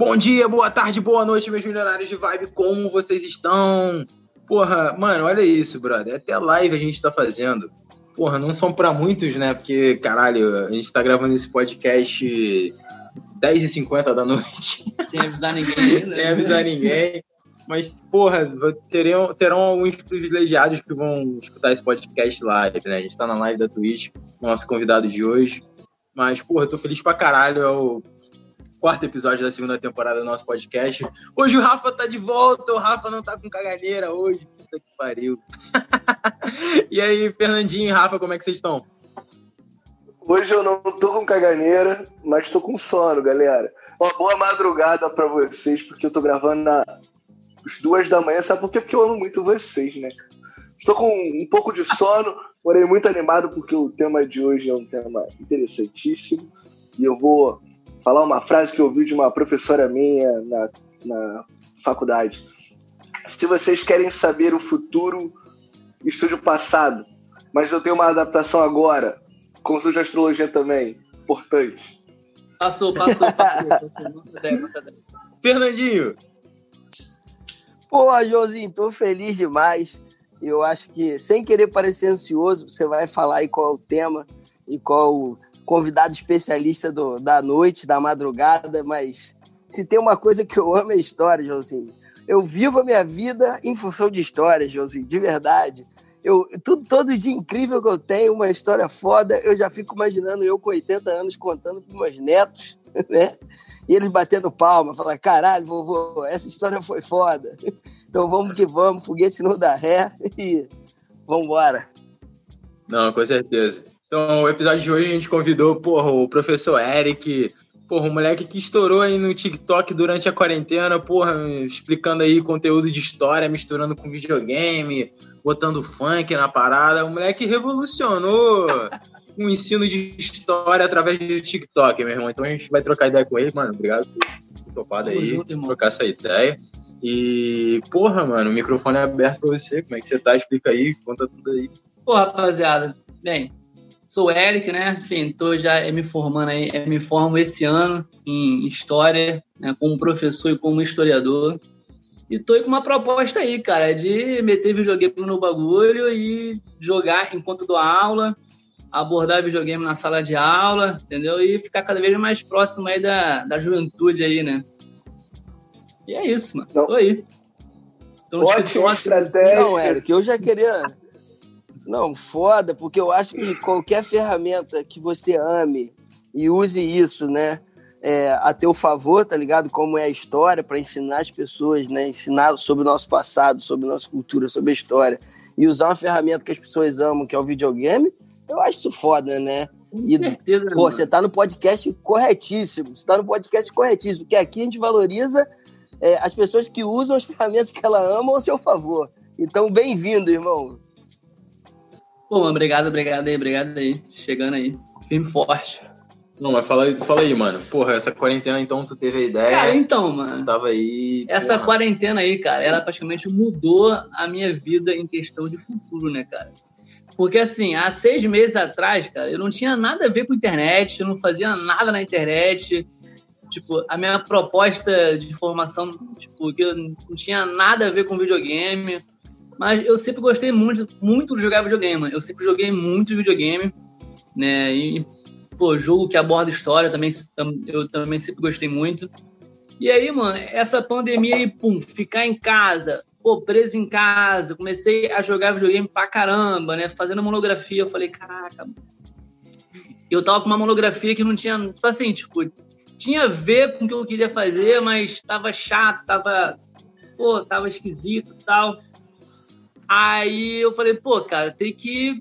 Bom dia, boa tarde, boa noite, meus milionários de vibe, como vocês estão? Porra, mano, olha isso, brother. Até live a gente tá fazendo. Porra, não são para muitos, né? Porque, caralho, a gente tá gravando esse podcast 10h50 da noite. Sem avisar ninguém, né? Sem avisar ninguém. Mas, porra, terão, terão alguns privilegiados que vão escutar esse podcast live, né? A gente tá na live da Twitch, nosso convidado de hoje. Mas, porra, tô feliz pra caralho. É o quarto episódio da segunda temporada do nosso podcast. Hoje o Rafa tá de volta, o Rafa não tá com caganeira hoje. Puta que pariu. e aí, Fernandinho e Rafa, como é que vocês estão? Hoje eu não tô com caganeira, mas tô com sono, galera. Uma boa madrugada para vocês, porque eu tô gravando na às duas da manhã, sabe por quê? Porque eu amo muito vocês, né? Estou com um pouco de sono, porém muito animado porque o tema de hoje é um tema interessantíssimo e eu vou falar uma frase que eu ouvi de uma professora minha na, na faculdade. Se vocês querem saber o futuro, estude o passado. Mas eu tenho uma adaptação agora. Consulte a astrologia também. Importante. Passou, passou, passou. passou. Fernandinho, Pô, Joãozinho, tô feliz demais. Eu acho que, sem querer parecer ansioso, você vai falar aí qual é o tema e qual o convidado especialista do, da noite, da madrugada, mas se tem uma coisa que eu amo é história, Joãozinho. Eu vivo a minha vida em função de histórias, Joãozinho, de verdade. Eu, tudo, todo dia incrível que eu tenho, uma história foda, eu já fico imaginando eu com 80 anos contando para meus netos, né? E eles batendo palma, falando, caralho, vovô, essa história foi foda. Então vamos que vamos, foguete não dá ré e vamos embora. Não, com certeza. Então, o episódio de hoje a gente convidou, porra, o professor Eric, porra, um moleque que estourou aí no TikTok durante a quarentena, porra, explicando aí conteúdo de história, misturando com videogame, botando funk na parada. O moleque revolucionou um ensino de história através do TikTok, meu irmão. Então a gente vai trocar ideia com ele, mano. Obrigado por topado aí, junto, trocar essa ideia. E, porra, mano, o microfone é aberto pra você. Como é que você tá? Explica aí, conta tudo aí. Pô, rapaziada, bem, sou o Eric, né? Enfim, tô já me formando aí, me formo esse ano em História, né, como professor e como historiador. E tô aí com uma proposta aí, cara, de meter videogame no bagulho e jogar enquanto dou aula, abordar videogame na sala de aula, entendeu? E ficar cada vez mais próximo aí da, da juventude aí, né? E é isso, mano. Não. Tô aí. Então, Ótima estratégia. Não, Eric, eu já queria... Não, foda, porque eu acho que qualquer ferramenta que você ame e use isso, né? É, a teu favor, tá ligado? Como é a história, para ensinar as pessoas, né? Ensinar sobre o nosso passado, sobre a nossa cultura, sobre a história. E usar uma ferramenta que as pessoas amam, que é o videogame, eu acho isso foda, né? E, certeza, pô, mano. você tá no podcast corretíssimo. Você tá no podcast corretíssimo, porque aqui a gente valoriza é, as pessoas que usam as ferramentas que ela ama ao seu favor. Então, bem-vindo, irmão. Pô, mano, obrigado, obrigado aí, obrigado aí. Chegando aí, firme forte. Não, mas fala aí, fala aí, mano. Porra, essa quarentena, então, tu teve a ideia. Cara, então, mano. Tu tava aí. Essa porra. quarentena aí, cara, ela praticamente mudou a minha vida em questão de futuro, né, cara? Porque, assim, há seis meses atrás, cara, eu não tinha nada a ver com internet, eu não fazia nada na internet. Tipo, a minha proposta de formação, tipo, que eu não tinha nada a ver com videogame. Mas eu sempre gostei muito, muito de jogar videogame. Eu sempre joguei muito videogame, né? E, pô, jogo que aborda história também, eu também sempre gostei muito. E aí, mano, essa pandemia aí, pum, ficar em casa, pô, preso em casa, comecei a jogar videogame pra caramba, né? Fazendo monografia, eu falei, caraca. Eu tava com uma monografia que não tinha, tipo assim, tipo, tinha a ver com o que eu queria fazer, mas tava chato, tava, pô, tava esquisito e tal. Aí eu falei, pô, cara, tem que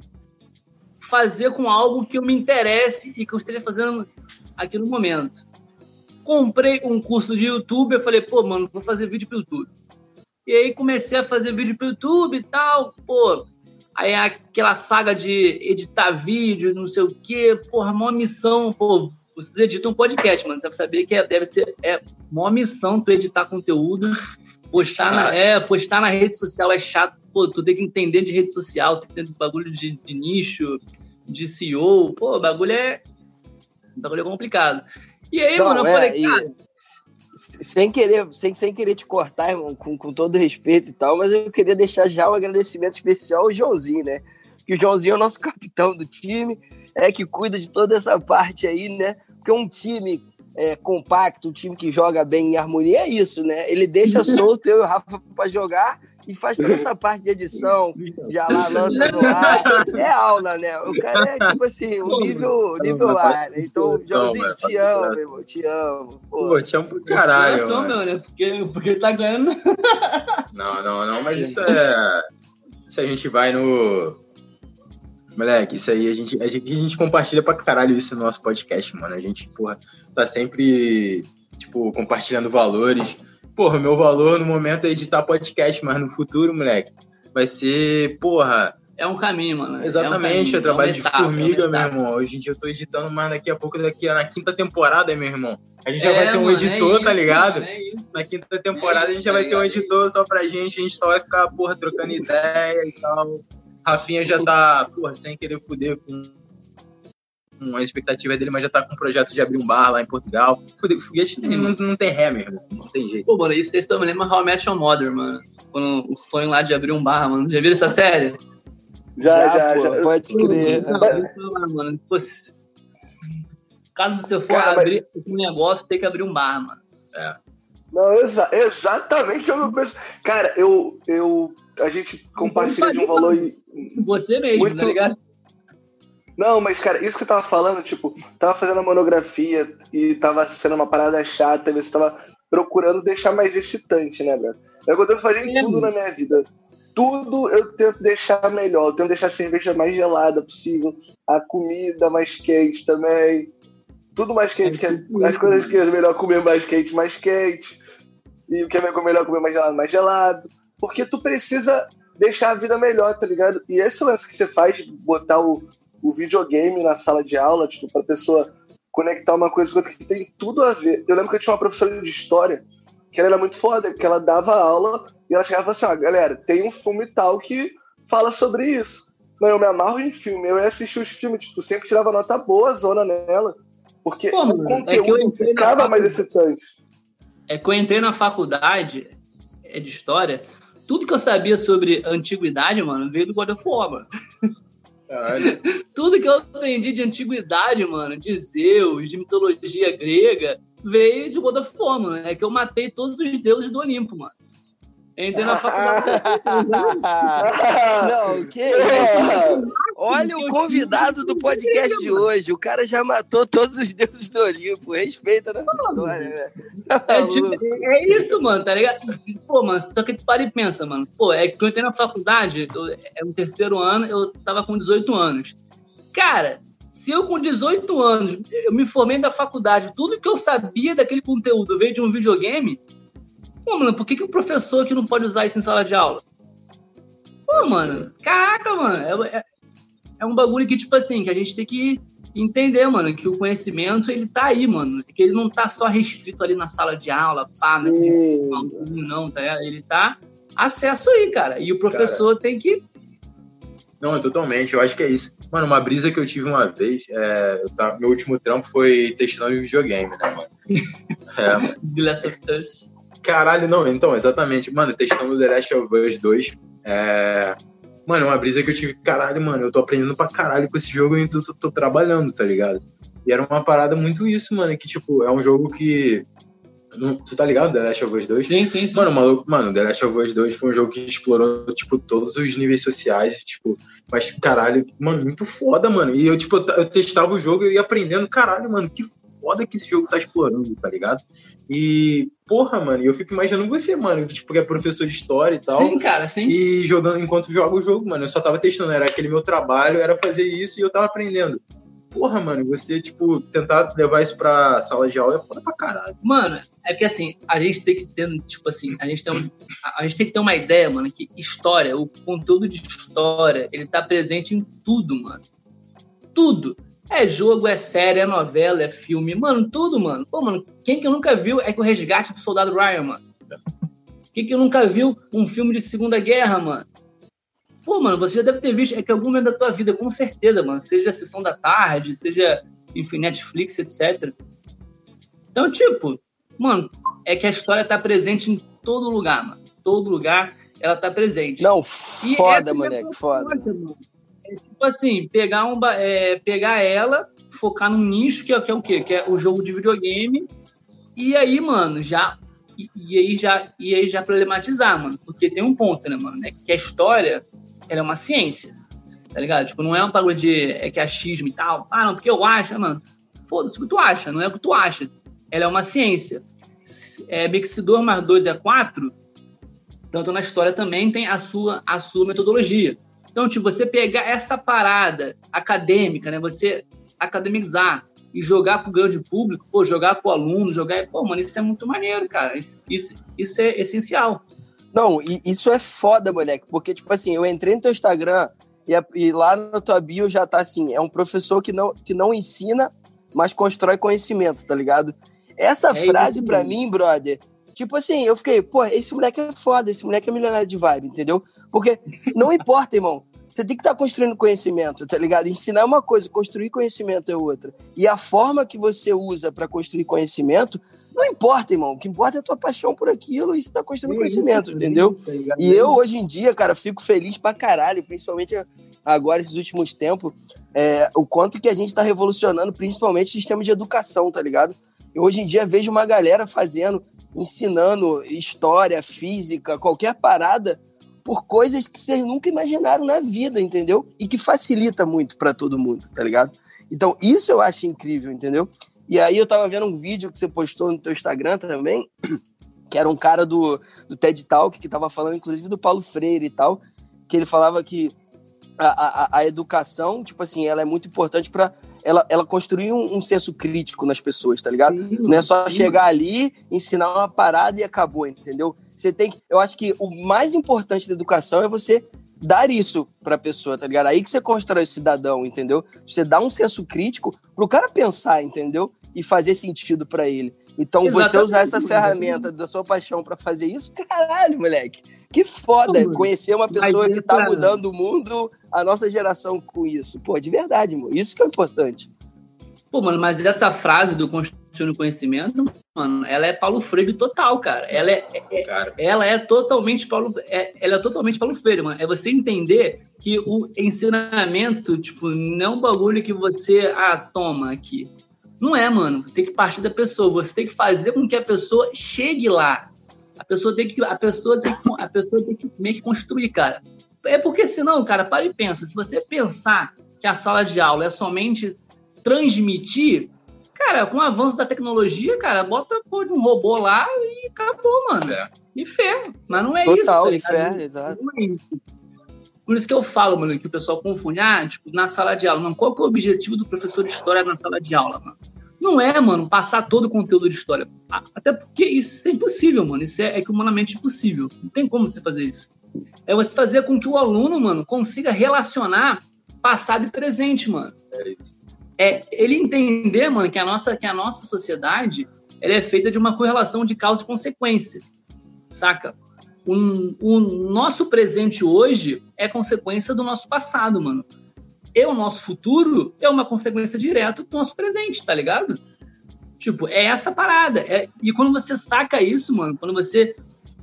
fazer com algo que eu me interesse e que eu esteja fazendo aqui no momento. Comprei um curso de YouTube, eu falei, pô, mano, vou fazer vídeo pro YouTube. E aí comecei a fazer vídeo pro YouTube e tal, pô. Aí aquela saga de editar vídeo, não sei o quê, porra, uma missão, pô. Vocês editam um podcast, mano. Você vai saber que é, deve ser é uma missão tu editar conteúdo, postar na, é, postar na rede social é chato. Pô, tu tem que entender de rede social, tem que entender bagulho de, de nicho, de CEO. Pô, o bagulho é. Bagulho é complicado. E aí, não, mano, eu é, falei, cara. sem querer, sem, sem querer te cortar, irmão, com, com todo respeito e tal, mas eu queria deixar já um agradecimento especial ao Joãozinho, né? Que o Joãozinho é o nosso capitão do time, é que cuida de toda essa parte aí, né? Porque um time é, compacto, um time que joga bem em harmonia é isso, né? Ele deixa solto eu e o Rafa para jogar e faz toda essa parte de edição, já lá lança no ar. É aula, né? O cara é tipo assim, um nível, nível ar. Né? Então, Joãozinho, te amo, meu irmão, te amo. Pô, Pô te amo pro caralho. Não, meu, né? Porque, porque ele tá ganhando. Não, não, não, mas isso é. Se a gente vai no. Moleque, isso aí a gente, a gente, a gente compartilha pra caralho isso no nosso podcast, mano. A gente, porra, tá sempre, tipo, compartilhando valores porra, meu valor no momento é editar podcast, mas no futuro, moleque, vai ser, porra. É um caminho, mano. Exatamente, é, um caminho, é trabalho é de etapa, formiga, é meu irmão. Hoje em dia eu tô editando, mas daqui a pouco, daqui na quinta temporada, meu irmão. A gente já vai ter um mano, editor, tá ligado? Mano, na quinta temporada a gente já vai ter um editor só pra gente, a gente só vai ficar, porra, trocando ideia e tal. Rafinha já tá, porra, sem querer fuder com a expectativa dele, mas já tá com um projeto de abrir um bar lá em Portugal. Foguete não, não tem ré mesmo, não tem jeito. Pô, mano, isso aí me lembra How I Met Your Mother, mano. Quando o sonho lá de abrir um bar, mano. Já viram essa série? Já, já, já. já. Pode crer. mano, pô, caso você for Cara, abrir mas... um negócio, tem que abrir um bar, mano. É. Não, exa exatamente o meu penso. Cara, eu, eu. A gente compartilha de um valor. Você mesmo, muito, tá ligado? Não, mas, cara, isso que eu tava falando, tipo, tava fazendo a monografia e tava sendo uma parada chata, você tava procurando deixar mais excitante, né, velho? É o que eu tento fazer em é. tudo na minha vida. Tudo eu tento deixar melhor, eu tento deixar a cerveja mais gelada possível, a comida mais quente também. Tudo mais quente, que é, as coisas que é melhor comer mais quente, mais quente. E o que é melhor comer mais gelado, mais gelado. Porque tu precisa deixar a vida melhor, tá ligado? E esse lance que você faz, botar o, o videogame na sala de aula, tipo, pra pessoa conectar uma coisa com outra que tem tudo a ver. Eu lembro que eu tinha uma professora de história que ela era muito foda, que ela dava aula e ela chegava assim, ó, ah, galera, tem um filme tal que fala sobre isso. Mas eu me amarro em filme, eu ia assistir os filmes, tipo, sempre tirava nota boa, zona nela. Porque Pô, o conteúdo é ficava mais excitante. É que eu entrei na faculdade é de história, tudo que eu sabia sobre antiguidade, mano, veio do God of War, mano. Tudo que eu aprendi de antiguidade, mano, de Zeus, de mitologia grega, veio de God of War, mano. É que eu matei todos os deuses do Olimpo, mano. Entrei na faculdade. Não, que isso? Olha o convidado do podcast de hoje. O cara já matou todos os deuses do Olimpo. Respeita na história, velho. É, tipo, é, isso, mano, tá ligado? Pô, mano, só que tu para e pensa, mano. Pô, é que eu entrei na faculdade, é o terceiro ano, eu tava com 18 anos. Cara, se eu com 18 anos, eu me formei da faculdade, tudo que eu sabia daquele conteúdo veio de um videogame, Pô, mano, por que, que o professor que não pode usar isso em sala de aula? Pô, mano, caraca, mano, é, é, é, um bagulho que, tipo assim, que a gente tem que entender, mano, que o conhecimento, ele tá aí, mano, que ele não tá só restrito ali na sala de aula, pá, né, não, tá? Ele tá acesso aí, cara, e o professor cara, tem que... Não, totalmente, eu acho que é isso. Mano, uma brisa que eu tive uma vez, é, tá, meu último trampo foi testando videogame, né, mano? É, mano. The Last of Us. Caralho, não, então, exatamente. Mano, testando The Last of Us 2. É... Mano, uma brisa que eu tive, caralho, mano, eu tô aprendendo pra caralho com esse jogo e tô, tô, tô trabalhando, tá ligado? E era uma parada muito isso, mano, que, tipo, é um jogo que Tu tá ligado, The Last of Us 2? Sim, sim, sim. Mano, maluco, mano, The Last of Us 2 foi um jogo que explorou, tipo, todos os níveis sociais, tipo, mas, caralho, mano, muito foda, mano. E eu, tipo, eu testava o jogo e eu ia aprendendo, caralho, mano, que foda que esse jogo tá explorando, tá ligado? E, porra, mano, eu fico imaginando você, mano, que, tipo, que é professor de história e tal. Sim, cara, sim. E jogando enquanto joga o jogo, mano. Eu só tava testando, era aquele meu trabalho, era fazer isso e eu tava aprendendo. Porra, mano, você, tipo, tentar levar isso pra sala de aula é foda pra caralho. Mano, é porque assim, a gente tem que ter, tipo assim, a gente tem, um, a gente tem que ter uma ideia, mano, que história, o conteúdo de história, ele tá presente em tudo, mano. Tudo. É jogo, é série, é novela, é filme, mano, tudo, mano. Pô, mano, quem que nunca viu é que o resgate do soldado Ryan, mano. Quem que nunca viu um filme de Segunda Guerra, mano? Pô, mano, você já deve ter visto, é que algum momento da tua vida, com certeza, mano. Seja a Sessão da Tarde, seja, enfim, Netflix, etc. Então, tipo, mano, é que a história tá presente em todo lugar, mano. Todo lugar ela tá presente. Não, foda, moleque, foda. Mano. Tipo assim, pegar, um, é, pegar ela, focar num nicho que é, que é o quê? Que é o jogo de videogame. E aí, mano, já. E, e aí já e aí já problematizar, mano. Porque tem um ponto, né, mano? Né, que a história ela é uma ciência. Tá ligado? Tipo, não é um bagulho de é que é achismo e tal. Ah, não, porque eu acho, mano. Foda-se o que tu acha, não é o que tu acha. Ela é uma ciência. É, meio que se 2 mais 2 é 4, tanto na história também tem a sua, a sua metodologia. Então, tipo, você pegar essa parada acadêmica, né? Você academizar e jogar pro grande público, pô, jogar pro aluno, jogar. Pô, mano, isso é muito maneiro, cara. Isso, isso, isso é essencial. Não, isso é foda, moleque, porque, tipo assim, eu entrei no teu Instagram e, e lá na tua bio já tá assim: é um professor que não, que não ensina, mas constrói conhecimento, tá ligado? Essa é frase, para mim, brother, Tipo assim, eu fiquei, pô, esse moleque é foda, esse moleque é milionário de vibe, entendeu? Porque não importa, irmão. Você tem que estar tá construindo conhecimento, tá ligado? Ensinar é uma coisa, construir conhecimento é outra. E a forma que você usa para construir conhecimento, não importa, irmão. O que importa é a tua paixão por aquilo e você tá construindo conhecimento, entendeu? Tá e eu, hoje em dia, cara, fico feliz pra caralho, principalmente agora, esses últimos tempos, é, o quanto que a gente tá revolucionando, principalmente o sistema de educação, tá ligado? Eu, hoje em dia, vejo uma galera fazendo ensinando história, física, qualquer parada por coisas que vocês nunca imaginaram na vida, entendeu? E que facilita muito para todo mundo, tá ligado? Então, isso eu acho incrível, entendeu? E aí eu tava vendo um vídeo que você postou no teu Instagram também, que era um cara do, do TED Talk, que tava falando, inclusive, do Paulo Freire e tal, que ele falava que a, a, a educação, tipo assim, ela é muito importante para ela, ela construir um, um, senso crítico nas pessoas, tá ligado? Sim, não é só sim. chegar ali, ensinar uma parada e acabou, entendeu? Você tem que. Eu acho que o mais importante da educação é você dar isso pra pessoa, tá ligado? Aí que você constrói o cidadão, entendeu? Você dá um senso crítico pro cara pensar, entendeu? E fazer sentido para ele. Então, Exatamente. você usar essa ferramenta da sua paixão para fazer isso, caralho, moleque. Que foda Pô, conhecer uma pessoa que tá mudando o mundo, a nossa geração com isso. Pô, de verdade, mano. Isso que é importante. Pô, mano, mas essa frase do construindo conhecimento, mano, ela é Paulo Freire total, cara. Ela é, é ela é totalmente Paulo, é, ela é totalmente Paulo Freire, mano. É você entender que o ensinamento, tipo, não é um bagulho que você ah, toma aqui. Não é, mano. Tem que partir da pessoa. Você tem que fazer com que a pessoa chegue lá. A pessoa tem que, a pessoa tem que, a pessoa tem que meio que construir, cara. É porque senão, cara, para e pensa. Se você pensar que a sala de aula é somente transmitir, cara, com o avanço da tecnologia, cara, bota pô, de um robô lá e acabou, mano. E fé. Mas não é Total, isso, tá ligado? Fé, exato. Não é isso. Por isso que eu falo, mano, que o pessoal confunde, ah, tipo, na sala de aula. Mano, qual que é o objetivo do professor de história na sala de aula, mano? Não é, mano, passar todo o conteúdo de história. Até porque isso é impossível, mano. Isso é, é humanamente impossível. Não tem como você fazer isso. É você fazer com que o aluno, mano, consiga relacionar passado e presente, mano. É isso. É ele entender, mano, que a nossa, que a nossa sociedade ela é feita de uma correlação de causa e consequência. Saca? o, o nosso presente hoje é consequência do nosso passado, mano. E o nosso futuro é uma consequência direta do nosso presente, tá ligado? Tipo, é essa parada. É, e quando você saca isso, mano, quando você.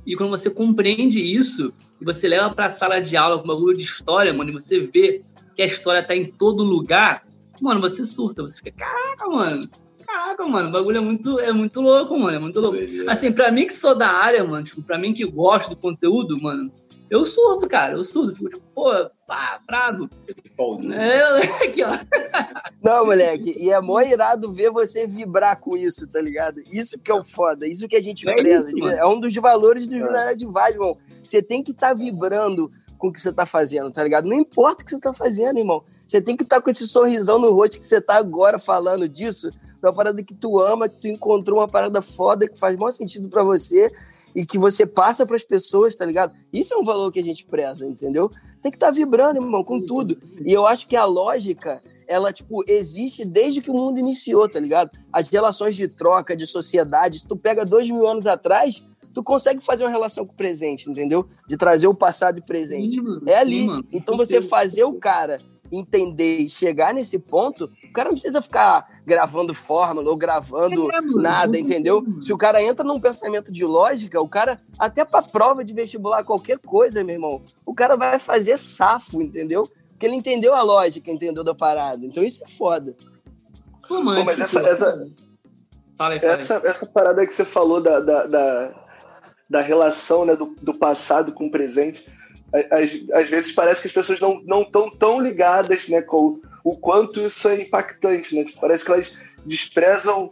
E quando você compreende isso, e você leva pra sala de aula com bagulho de história, mano, e você vê que a história tá em todo lugar, mano, você surta, você fica, caraca, mano, caraca, mano, o bagulho é muito, é muito louco, mano, é muito louco. Assim, pra mim que sou da área, mano, tipo, pra mim que gosto do conteúdo, mano, eu surto, cara, eu surto, fico tipo, pô, pá, bravo. É, aqui, ó. Não, moleque, e é mó irado ver você vibrar com isso, tá ligado? Isso que é o foda, isso que a gente é preza. Isso, é um dos valores do é. Jornal de Vale, irmão. Você tem que estar tá vibrando com o que você tá fazendo, tá ligado? Não importa o que você tá fazendo, irmão. Você tem que estar tá com esse sorrisão no rosto que você tá agora falando disso, uma parada que tu ama, que tu encontrou uma parada foda que faz maior sentido para você e que você passa para as pessoas, tá ligado? Isso é um valor que a gente preza, entendeu? Tem que estar tá vibrando, irmão, com tudo. E eu acho que a lógica, ela, tipo, existe desde que o mundo iniciou, tá ligado? As relações de troca, de sociedade, tu pega dois mil anos atrás, tu consegue fazer uma relação com o presente, entendeu? De trazer o passado e presente. Sim, é ali. Sim, então você fazer o cara entender e chegar nesse ponto O cara não precisa ficar gravando fórmula ou gravando É, mano, nada, entendeu? Se o cara entra num pensamento de lógica, o cara, até pra prova de vestibular, qualquer coisa, meu irmão, o cara vai fazer safo, entendeu? Porque ele entendeu a lógica, entendeu da parada. Então isso é foda. Pô, mano, Pô, mas essa- essa- Fala aí, fala aí. Essa, essa parada que você falou da, da, da, da relação né, do, do passado com o presente, às, às vezes parece que as pessoas não não estão tão ligadas né, com o quanto isso é impactante. Né? Tipo, parece que elas desprezam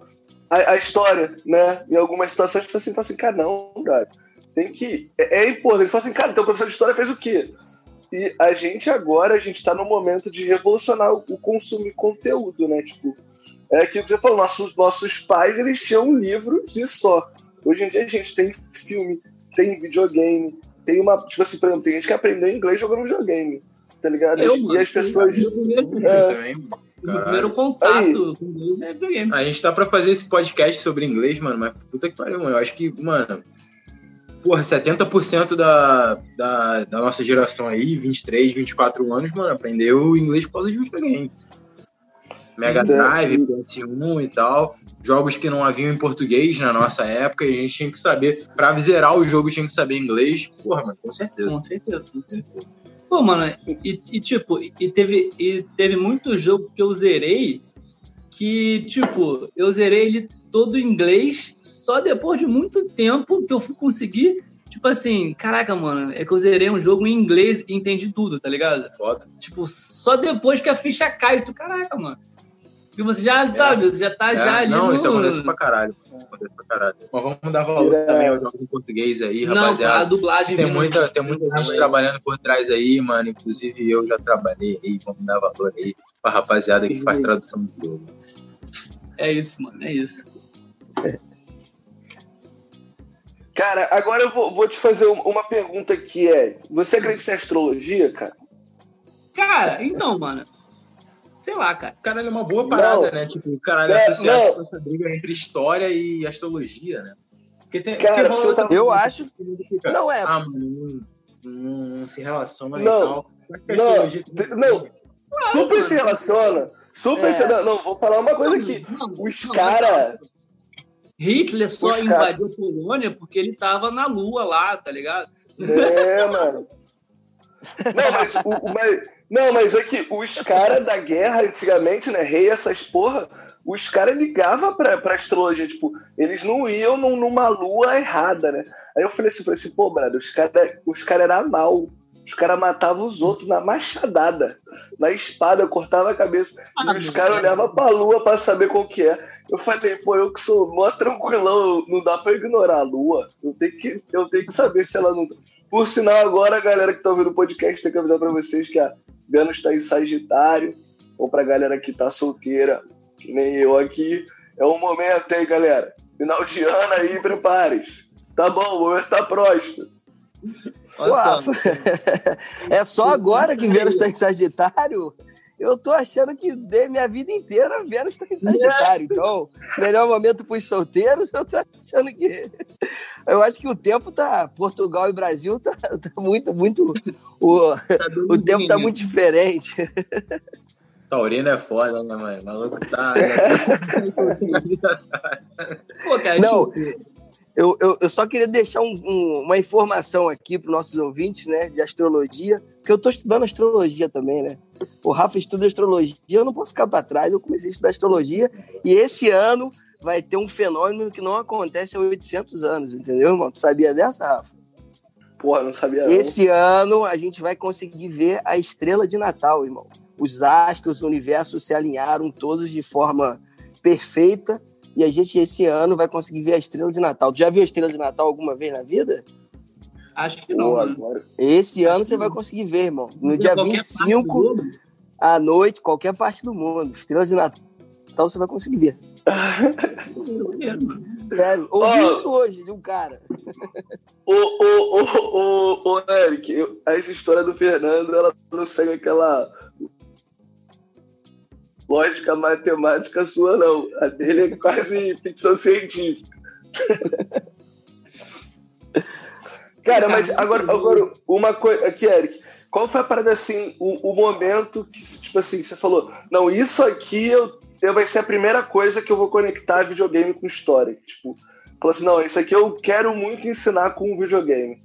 a, a história, né? Em algumas situações, tipo assim, fala assim, cara, não, cara, tem que. É, é importante. Fala assim, cara, então o professor de história fez o quê? E a gente agora, a gente está no momento de revolucionar o, o consumo de conteúdo, né? Tipo, é aquilo que você falou, nossos, nossos pais, eles tinham livros e só. Hoje em dia a gente tem filme, tem videogame, tem uma. Tipo assim, por exemplo, tem gente que aprendeu inglês jogando videogame, tá ligado? Eu, e mano, as pessoas. É. Também, Caralho. primeiro contato com inglês é videogame. A gente tá pra fazer esse podcast sobre inglês, mano, mas puta que pariu, mano. Eu acho que, mano, porra, 70% da, da, da nossa geração aí, 23, 24 anos, mano, aprendeu inglês por causa de videogame. Mega Drive, sim. PS1 e tal. Jogos que não haviam em português na nossa época e a gente tinha que saber, pra zerar o jogo, tinha que saber inglês. Porra, mano, com certeza. Com certeza, com certeza. Pô, mano, e, e, tipo, e teve, e teve muito jogo que eu zerei que, tipo, eu zerei ele todo em inglês só depois de muito tempo que eu fui conseguir, tipo assim, caraca, mano, é que eu zerei um jogo em inglês e entendi tudo, tá ligado? Foda. Tipo, só depois que a ficha cai, tu, caraca, mano. E você já, sabe, já tá É, já ali não, no... isso acontece pra caralho. Isso acontece pra caralho. Mas vamos dar valor É. também aos jogos em português aí, Não, rapaziada. a dublagem... Tem muita, tem muita gente Aí. trabalhando por trás aí, mano. Inclusive eu já trabalhei aí, vamos dar valor aí pra rapaziada que faz tradução de jogo. É isso, mano, é isso. Cara, agora eu vou, vou te fazer um- uma pergunta que é: você acredita em astrologia, cara? Cara, então, mano, sei lá, cara. Caralho, é uma boa parada, Não. né? Tipo, caralho, É, associar não. essa briga entre história e astrologia, né? Porque tem, Cara, porque eu tava- Eu acho- fica, Não é. Ah, mano, não, não, não se relaciona e Não. tal. Que a Não, te- não. Super se relaciona. Super É. se Não, não, vou falar uma coisa aqui. Os não, cara. Hitler só Os cara- invadiu a Polônia porque ele tava na lua lá, tá ligado? É, mano. Não, mas, o, o- mas, não, mas é que os caras da guerra antigamente, né? Rei, essas porra, os caras ligavam pra, pra astrologia, tipo, eles não iam num- numa lua errada, né? Aí eu falei assim, falei assim, pô, brother, os caras os cara eram mal. Os caras matavam os outros na machadada, na espada, cortava a cabeça. Ah, e os caras olhavam pra lua pra saber qual que é. Eu falei, pô, eu que sou mó tranquilão, não dá pra ignorar a lua. Eu tenho que, eu tenho que saber se ela não. Por sinal, agora a galera que tá ouvindo o podcast tem que avisar pra vocês que a Vênus tá em Sagitário. Ou pra galera que tá solteira, que nem eu aqui. É um momento aí, galera. Final de ano aí, prepare-se. Tá bom, o momento tá próximo. Olha Pô, só. é só agora que Vênus está em Sagitário? Eu tô achando que de minha vida inteira Vênus está em Sagitário. Então, melhor momento para os solteiros, eu tô achando que. Eu acho que o tempo tá. Portugal e Brasil tá, tá muito, muito. O, Tá o tempo tá muito diferente. Taurino é foda, né, mano? O maluco tá. Pô, cara, Não. tipo, Eu, eu, eu só queria deixar um- um- uma informação aqui para os nossos ouvintes, né, de astrologia, porque eu estou estudando astrologia também, né? O Rafa estuda astrologia, eu não posso ficar para trás, eu comecei a estudar astrologia e esse ano vai ter um fenômeno que não acontece há 800 anos, entendeu, irmão? Tu sabia dessa, Rafa? Porra, não sabia não. Esse ano a gente vai conseguir ver a estrela de Natal, irmão. Os astros, o universo se alinharam todos de forma perfeita e a gente esse ano vai conseguir ver a estrela de Natal. Tu já viu a estrela de Natal alguma vez na vida? acho que não, Pô, agora- Esse ano você vai conseguir ver, irmão. No dia Qualquer parte do 25 globo. à noite, qualquer parte do mundo. Estrela de Natal você vai conseguir ver. Sério, ouvi Ó. isso hoje de um cara. Ô, ô, ô, ô, ô, Eric, essa história do Fernando, ela não segue aquela lógica matemática sua, não. A dele é quase ficção científica. Cara, mas agora, agora uma coisa aqui, Eric. qual foi a parada assim, o, o momento que, tipo assim, você falou, não, isso aqui eu, eu vai ser a primeira coisa que eu vou conectar videogame com história. Tipo, falou assim, não, isso aqui eu quero muito ensinar com o videogame.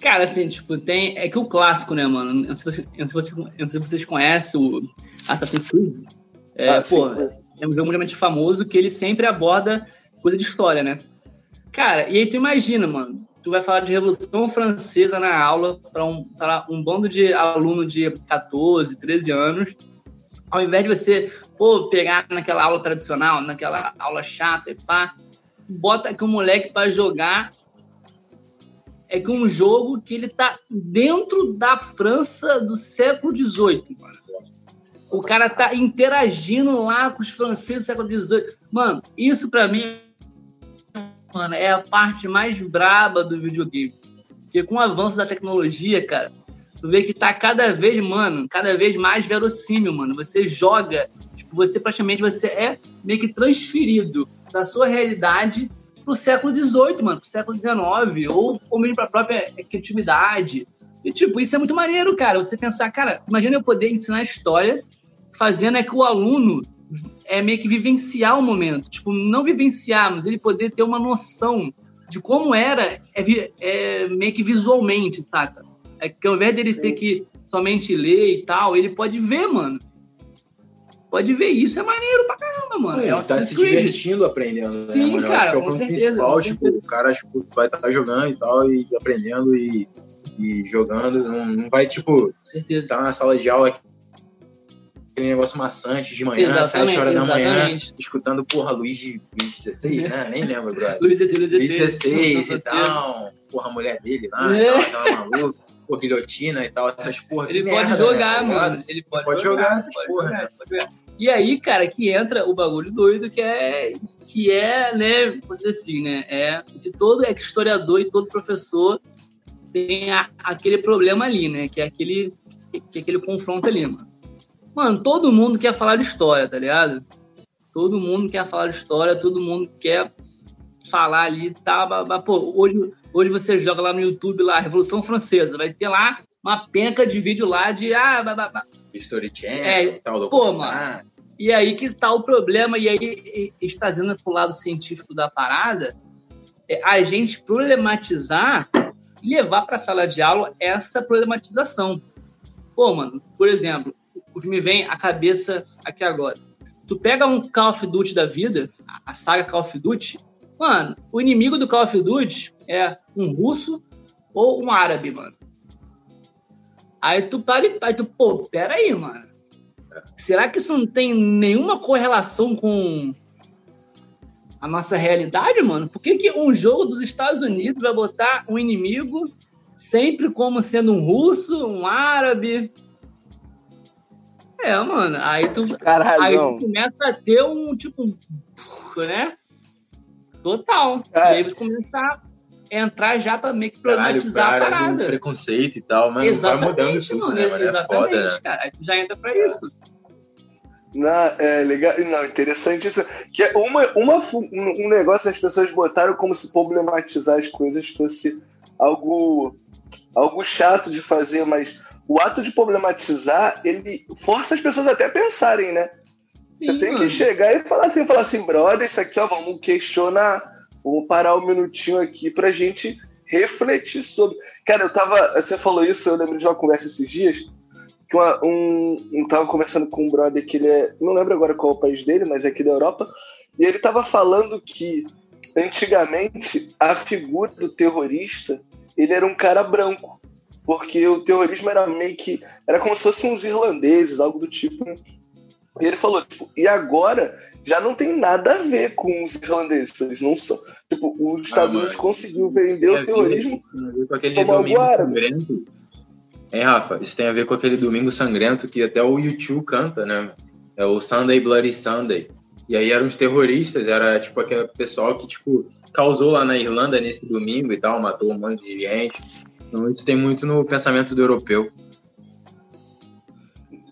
Cara, assim, tipo, tem. É que o clássico, né, mano? Eu não sei se, se, eu não sei se vocês conhecem o Assassin's Creed. É, Ah, pô, é um jogo mundialmente famoso que ele sempre aborda coisa de história, né? Cara, e aí tu imagina, mano, tu vai falar de Revolução Francesa na aula para um, um bando de aluno de 14, 13 anos, ao invés de você, pô, pegar naquela aula tradicional, naquela aula chata e pá, bota aqui um moleque para jogar é que um jogo que ele tá dentro da França do século XVIII, mano. O cara tá interagindo lá com os franceses do século XVIII. Mano, isso pra mim mano, é a parte mais braba do videogame. Porque com o avanço da tecnologia, cara, tu vê que tá cada vez, mano, cada vez mais verossímil, mano. Você joga, tipo, você praticamente você é meio que transferido da sua realidade pro século XVIII, mano, pro século XIX, ou, ou mesmo pra própria criatividade. E, tipo, isso é muito maneiro, cara. Você pensar, cara, imagina eu poder ensinar história fazendo é que o aluno é meio que vivenciar o momento. Tipo, não vivenciar, mas ele poder ter uma noção de como era é, é meio que visualmente, saca? É que ao invés dele Sim. ter que somente ler e tal, ele pode ver, mano. Pode ver isso, é maneiro pra caramba, mano. Ele é tá se Creed. divertindo aprendendo, né, Sim, mano? Eu cara, é o com certeza, com tipo, certeza. o cara tipo, vai estar jogando e tal, e aprendendo e, e jogando. Não, não vai, tipo, estar na sala de aula aquele negócio maçante de manhã, Exatamente, 7 horas da manhã, exatamente. escutando, porra, Luiz de Luiz XVI, né? Nem lembro, brother. Luiz XVI, Luiz Luiz XVI, XVI e São Francisco. tal, porra, a mulher dele lá, É. e tal, aquela maluca, pô, guilhotina e tal, essas porra. Ele pode merda, jogar, né, mano. Ele pode, Pode jogar, jogar essas pode porra, jogar, né? pode jogar. E aí, cara, que entra o bagulho doido que é, que é, né, vamos dizer assim, né, é que todo historiador e todo professor tem a- aquele problema ali, né, que é aquele, que é aquele confronto ali, mano. Mano, todo mundo quer falar de história, tá ligado? Todo mundo quer falar de história, todo mundo quer falar ali, tá, babá. pô, hoje, hoje você joga lá no YouTube lá, Revolução Francesa, vai ter lá uma penca de vídeo lá de, ah, babá, History Channel, É, tal, pô, documentário. e aí que tá o problema, e aí trazendo pro lado científico da parada, é a gente problematizar e levar pra sala de aula essa problematização. Pô, mano, por exemplo, o que me vem à cabeça aqui agora. Tu pega um Call of Duty da vida, a- saga Call of Duty, mano, o inimigo do Call of Duty é um russo ou um árabe, mano. Aí tu para e aí tu, pô, peraí, mano. Será que isso não tem nenhuma correlação com a nossa realidade, mano? Por que, que um jogo dos Estados Unidos vai botar um inimigo sempre como sendo um russo, um árabe? É, mano. Aí tu, aí Caralho, tu começa a ter um tipo, né? Total. É. E aí você começa a entrar já pra meio que Caralho, problematizar a pra área do parada. preconceito e tal, mas vai mudando Exatamente, tudo, mano. né, mano? É Exatamente, foda, né? cara. Aí tu já entra pra isso. Não, é legal. Não, interessante isso. Que é uma, uma, um um negócio que as pessoas botaram como se problematizar as coisas fosse algo, algo chato de fazer, mas o ato de problematizar, ele força as pessoas até a pensarem, né? Você Sim, tem mano. que chegar e falar assim, falar assim, brother, isso aqui, ó, vamos questionar, vamos parar um minutinho aqui pra gente refletir sobre. Cara, eu tava. Você falou isso, eu lembro de uma conversa esses dias, que uma, um, um tava conversando com um brother que ele é. Não lembro agora qual é o país dele, mas é aqui da Europa, e ele tava falando que antigamente a figura do terrorista ele era um cara branco. Porque o terrorismo era meio que. Era como se fossem uns irlandeses, algo do tipo. né? E ele falou, tipo, e agora já não tem nada a ver com os irlandeses, tipo, eles não são. Tipo, os Estados mano. Unidos conseguiu vender o terrorismo. Com aquele domingo sangrento. Hein, Rafa? Isso tem a ver com aquele domingo sangrento que até o YouTube canta, né? É o Sunday Bloody Sunday. E aí eram os terroristas, era tipo aquele pessoal que, tipo, causou lá na Irlanda nesse domingo e tal, matou um monte de gente. Então isso tem muito no pensamento do europeu.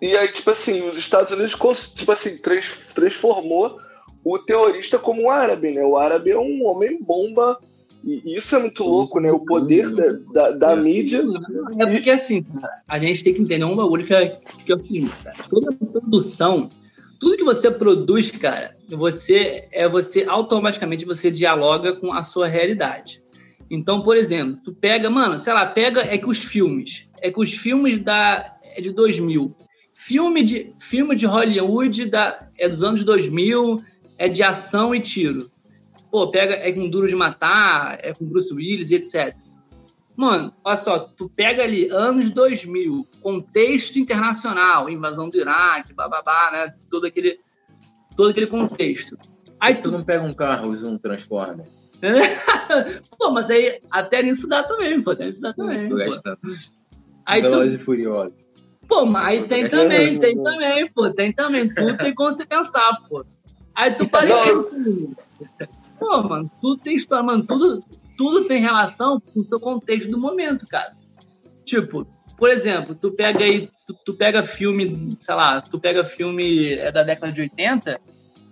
E aí, tipo assim, os Estados Unidos, tipo assim, trans- transformou o terrorista como um árabe, né? O árabe é um homem bomba E isso é muito louco, né? O poder da, da, da mídia. É porque assim, cara, a gente tem que entender um bagulho que é, que é o seguinte, cara. Toda produção, tudo que você produz, cara, você é você automaticamente você dialoga com a sua realidade. Então, por exemplo, tu pega, mano, sei lá, pega é que os filmes, é que os filmes da é de 2000. Filme de filme de Hollywood da é dos anos 2000, é de ação e tiro pô, pega, é com Duro de Matar, é com Bruce Willis e etc. Mano, olha só, tu pega ali anos 2000, contexto internacional, invasão do Iraque, bababá, né? Todo aquele, todo aquele contexto. Aí tu, tu não pega um carro, usa um Transformer. pô, mas aí até nisso dá também, pô, até nisso dá também. Tu gasta aí Velozes tu... e Furiosos. Pô, mas aí tem também, tem também, pô, tem também. Tudo tem como você pensar, pô. Aí tu para assim, Pô, mano, tudo tem história, mano, tudo, tudo tem relação com o seu contexto do momento, cara. Tipo, por exemplo, tu pega aí, tu, tu, pega filme, sei lá, tu pega filme é da década de 80,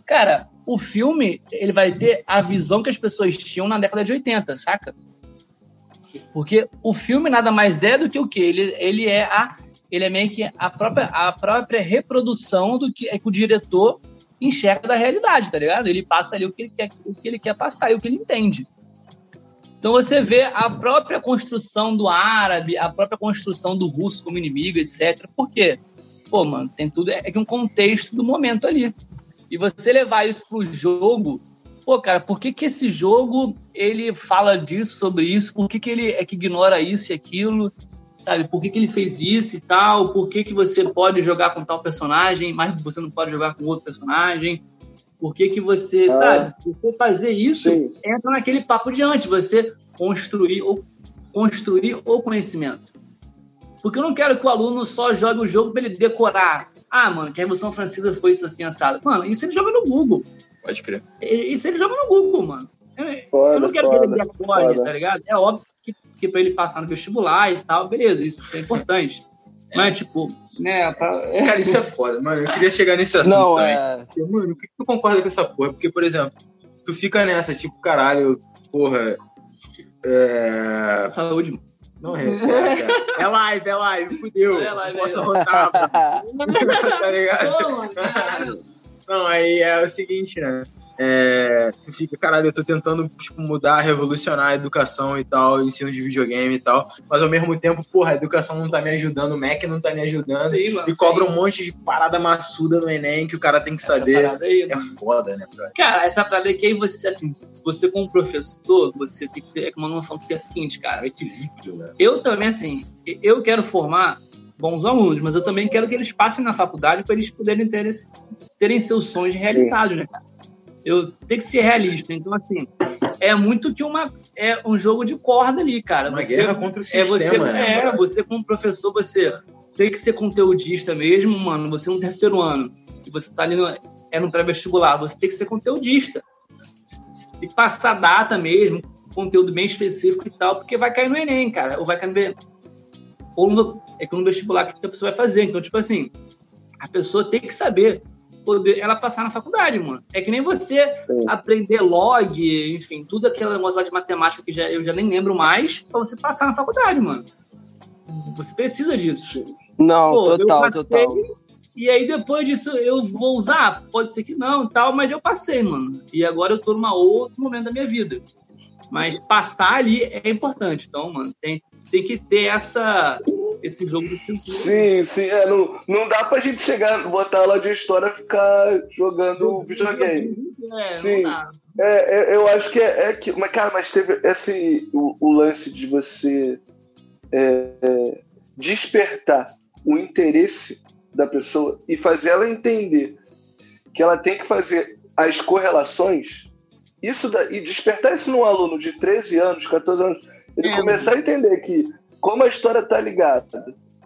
cara, o filme, ele vai ter a visão que as pessoas tinham na década de 80, saca? Porque o filme nada mais é do que o quê? Ele, ele é a ele é meio que a própria, a própria reprodução do que, é que o diretor enxerga da realidade, tá ligado? Ele passa ali o que ele quer, o que ele quer passar e o que ele entende. Então você vê a própria construção do árabe, a própria construção do russo como inimigo, etc. Por quê? Pô, mano, tem tudo é que um contexto do momento ali. E você levar isso pro jogo, pô, cara, por que, que esse jogo ele fala disso, sobre isso? Por que, que ele é que ignora isso e aquilo? sabe? Por que, que ele fez isso e tal? Por que, que você pode jogar com tal personagem, mas você não pode jogar com outro personagem? Por que, que você, ah, sabe? Você fazer isso sim. entra naquele papo de antes, você construir ou construir o conhecimento. Porque eu não quero que o aluno só jogue o jogo para ele decorar. Ah, mano, que a Revolução Francesa foi isso assim, assado. Mano, isso ele joga no Google. Pode crer. Isso ele joga no Google, mano. Foda, eu não quero foda, que ele decore, tá ligado? É óbvio que, que para ele passar no vestibular e tal, beleza, isso é importante. É. Mas, tipo, né? Pra... Cara, isso é foda, mano. Eu queria chegar nesse assunto Não, também. É... Mano, por que tu concorda com essa porra? Porque, por exemplo, tu fica nessa, tipo, caralho, porra. É... Saúde, Não é, live, é live, fudeu. É live, posso é. rotar, tá ligado? Não, aí é o seguinte, né? É, tu fica, caralho, eu tô tentando tipo, mudar, revolucionar a educação e tal, ensino de videogame e tal, mas ao mesmo tempo, porra, a educação não tá me ajudando, o Mac não tá me ajudando, sim, mano, e cobra um monte de parada maçuda no Enem que o cara tem que essa saber. Aí, é foda, né, brother? Cara, essa parada aqui aí você, assim, você como professor, você tem que ter uma noção que é a seguinte, cara. É equilíbrio, né? Eu também, assim, eu quero formar bons alunos, mas eu também quero que eles passem na faculdade para eles poderem ter esse, terem seus sonhos realizados, né, cara? Eu tenho que ser realista. Então, assim, é muito que uma é um jogo de corda ali, cara. Uma você, guerra contra o sistema, é você, né? É, você como professor, você tem que ser conteudista mesmo, mano. Você é um terceiro ano e você tá ali no, é no pré-vestibular, você tem que ser conteudista. Que passar data mesmo, conteúdo bem específico e tal, porque vai cair no Enem, cara. Ou vai cair no ou no, é que no vestibular que a pessoa vai fazer. Então, tipo assim, a pessoa tem que saber poder ela passar na faculdade, mano. É que nem você Sim. aprender log, enfim, tudo aquele negócio de matemática que já, eu já nem lembro mais, pra você passar na faculdade, mano. Você precisa disso. Não, Pô, total, total. E aí depois disso eu vou usar? Pode ser que não tal, mas eu passei, mano. E agora eu tô num outro momento da minha vida. Mas passar ali é importante. Então, mano, tem, tem que ter essa, esse jogo de cintura. Sim, sim. É, não, não dá pra gente chegar, botar lá de história e ficar jogando videogame. É, sim. É, é, eu acho que é, é, que. Mas, cara, mas teve esse, o, o lance de você é, é, despertar o interesse da pessoa e fazer ela entender que ela tem que fazer as correlações. Isso da, e despertar isso num aluno de 13 anos, 14 anos ele é, começar a entender que, como a história tá ligada,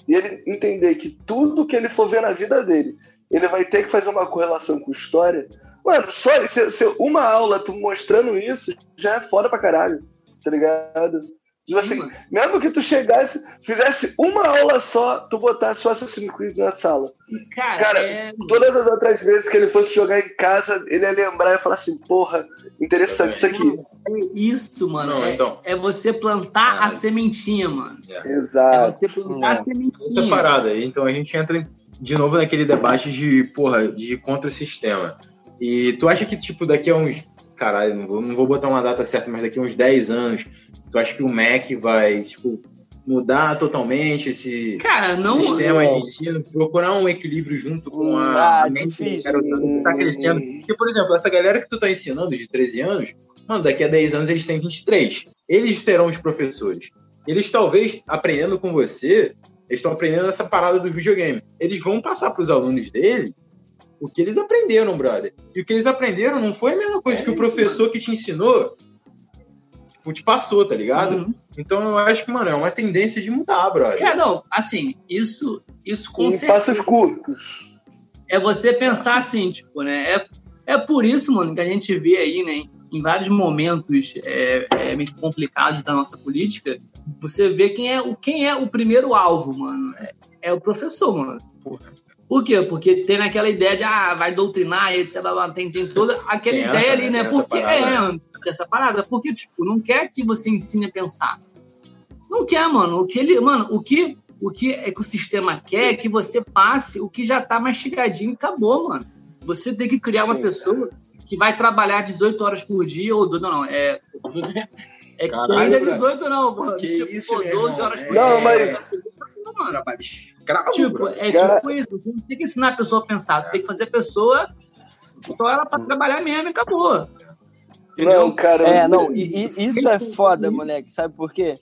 e ele entender que tudo que ele for ver na vida dele, ele vai ter que fazer uma correlação com história. Mano, só se, se uma aula tu mostrando isso já é foda pra caralho, tá ligado? Tipo assim, mesmo que tu chegasse, fizesse uma aula só, tu botasse só Assassin's Creed na sala. Cara, Cara, é... todas as outras vezes que ele fosse jogar em casa, ele ia lembrar e falar assim, porra, interessante isso aqui. É isso, mano. Não, é, então. é você plantar Ah. a sementinha, mano. É Exato. você plantar a Outra sementinha. parada. Então a gente entra de novo naquele debate de, porra, de contra o sistema. E tu acha que, tipo, daqui a uns. Caralho, não vou, não vou botar uma data certa, mas daqui a uns 10 anos, tu acha que o Mac vai, tipo, mudar totalmente esse Cara, não. sistema de ensino, procurar um equilíbrio junto com a, Ah, difícil. garotado que tá crescendo. Porque, por exemplo, essa galera que tu tá ensinando de 13 anos, mano, daqui a 10 anos eles têm 23. Eles serão os professores. Eles talvez, aprendendo com você, eles estão aprendendo essa parada do videogame. Eles vão passar pros alunos dele o que eles aprenderam, brother. E o que eles aprenderam não foi a mesma coisa É que o isso, professor que te ensinou tipo, te passou, tá ligado? Uhum. Então eu acho que, mano, é uma tendência de mudar, brother. Cara, não, assim, isso, isso com certeza. passos curtos. é você pensar assim, tipo, né? É, é por isso, mano, que a gente vê aí, né, em vários momentos é, é, meio complicados da nossa política, você vê quem é o, quem é o primeiro alvo, mano. É, é o professor, mano. Porra. Por quê? Porque tem aquela ideia de, ah, vai doutrinar, etc. Tem, tem toda aquela Tem ideia essa, ali, né? né? Essa Porque parada, é dessa parada. Porque, tipo, não quer que você ensine a pensar. Não quer, mano. O que ele. Mano, o que, o que é que o sistema quer é que você passe o que já tá mastigadinho e acabou, mano. Você tem que criar uma Sim, pessoa que vai trabalhar 18 horas por dia, ou não, não, é. É que Caralho, ainda é bro. 18, não, mano. Que tipo, isso, pô, meu 12 irmão, horas é- por Não, dia. mas- Mano, Trabalho escravo, Tipo, bro. é Cara- tipo isso. Você não tem que ensinar a pessoa a pensar. Tu tem que fazer a pessoa só ela pra trabalhar mesmo e acabou. Entendeu? Não, cara. É, não, e, e isso é foda, moleque, sabe por quê?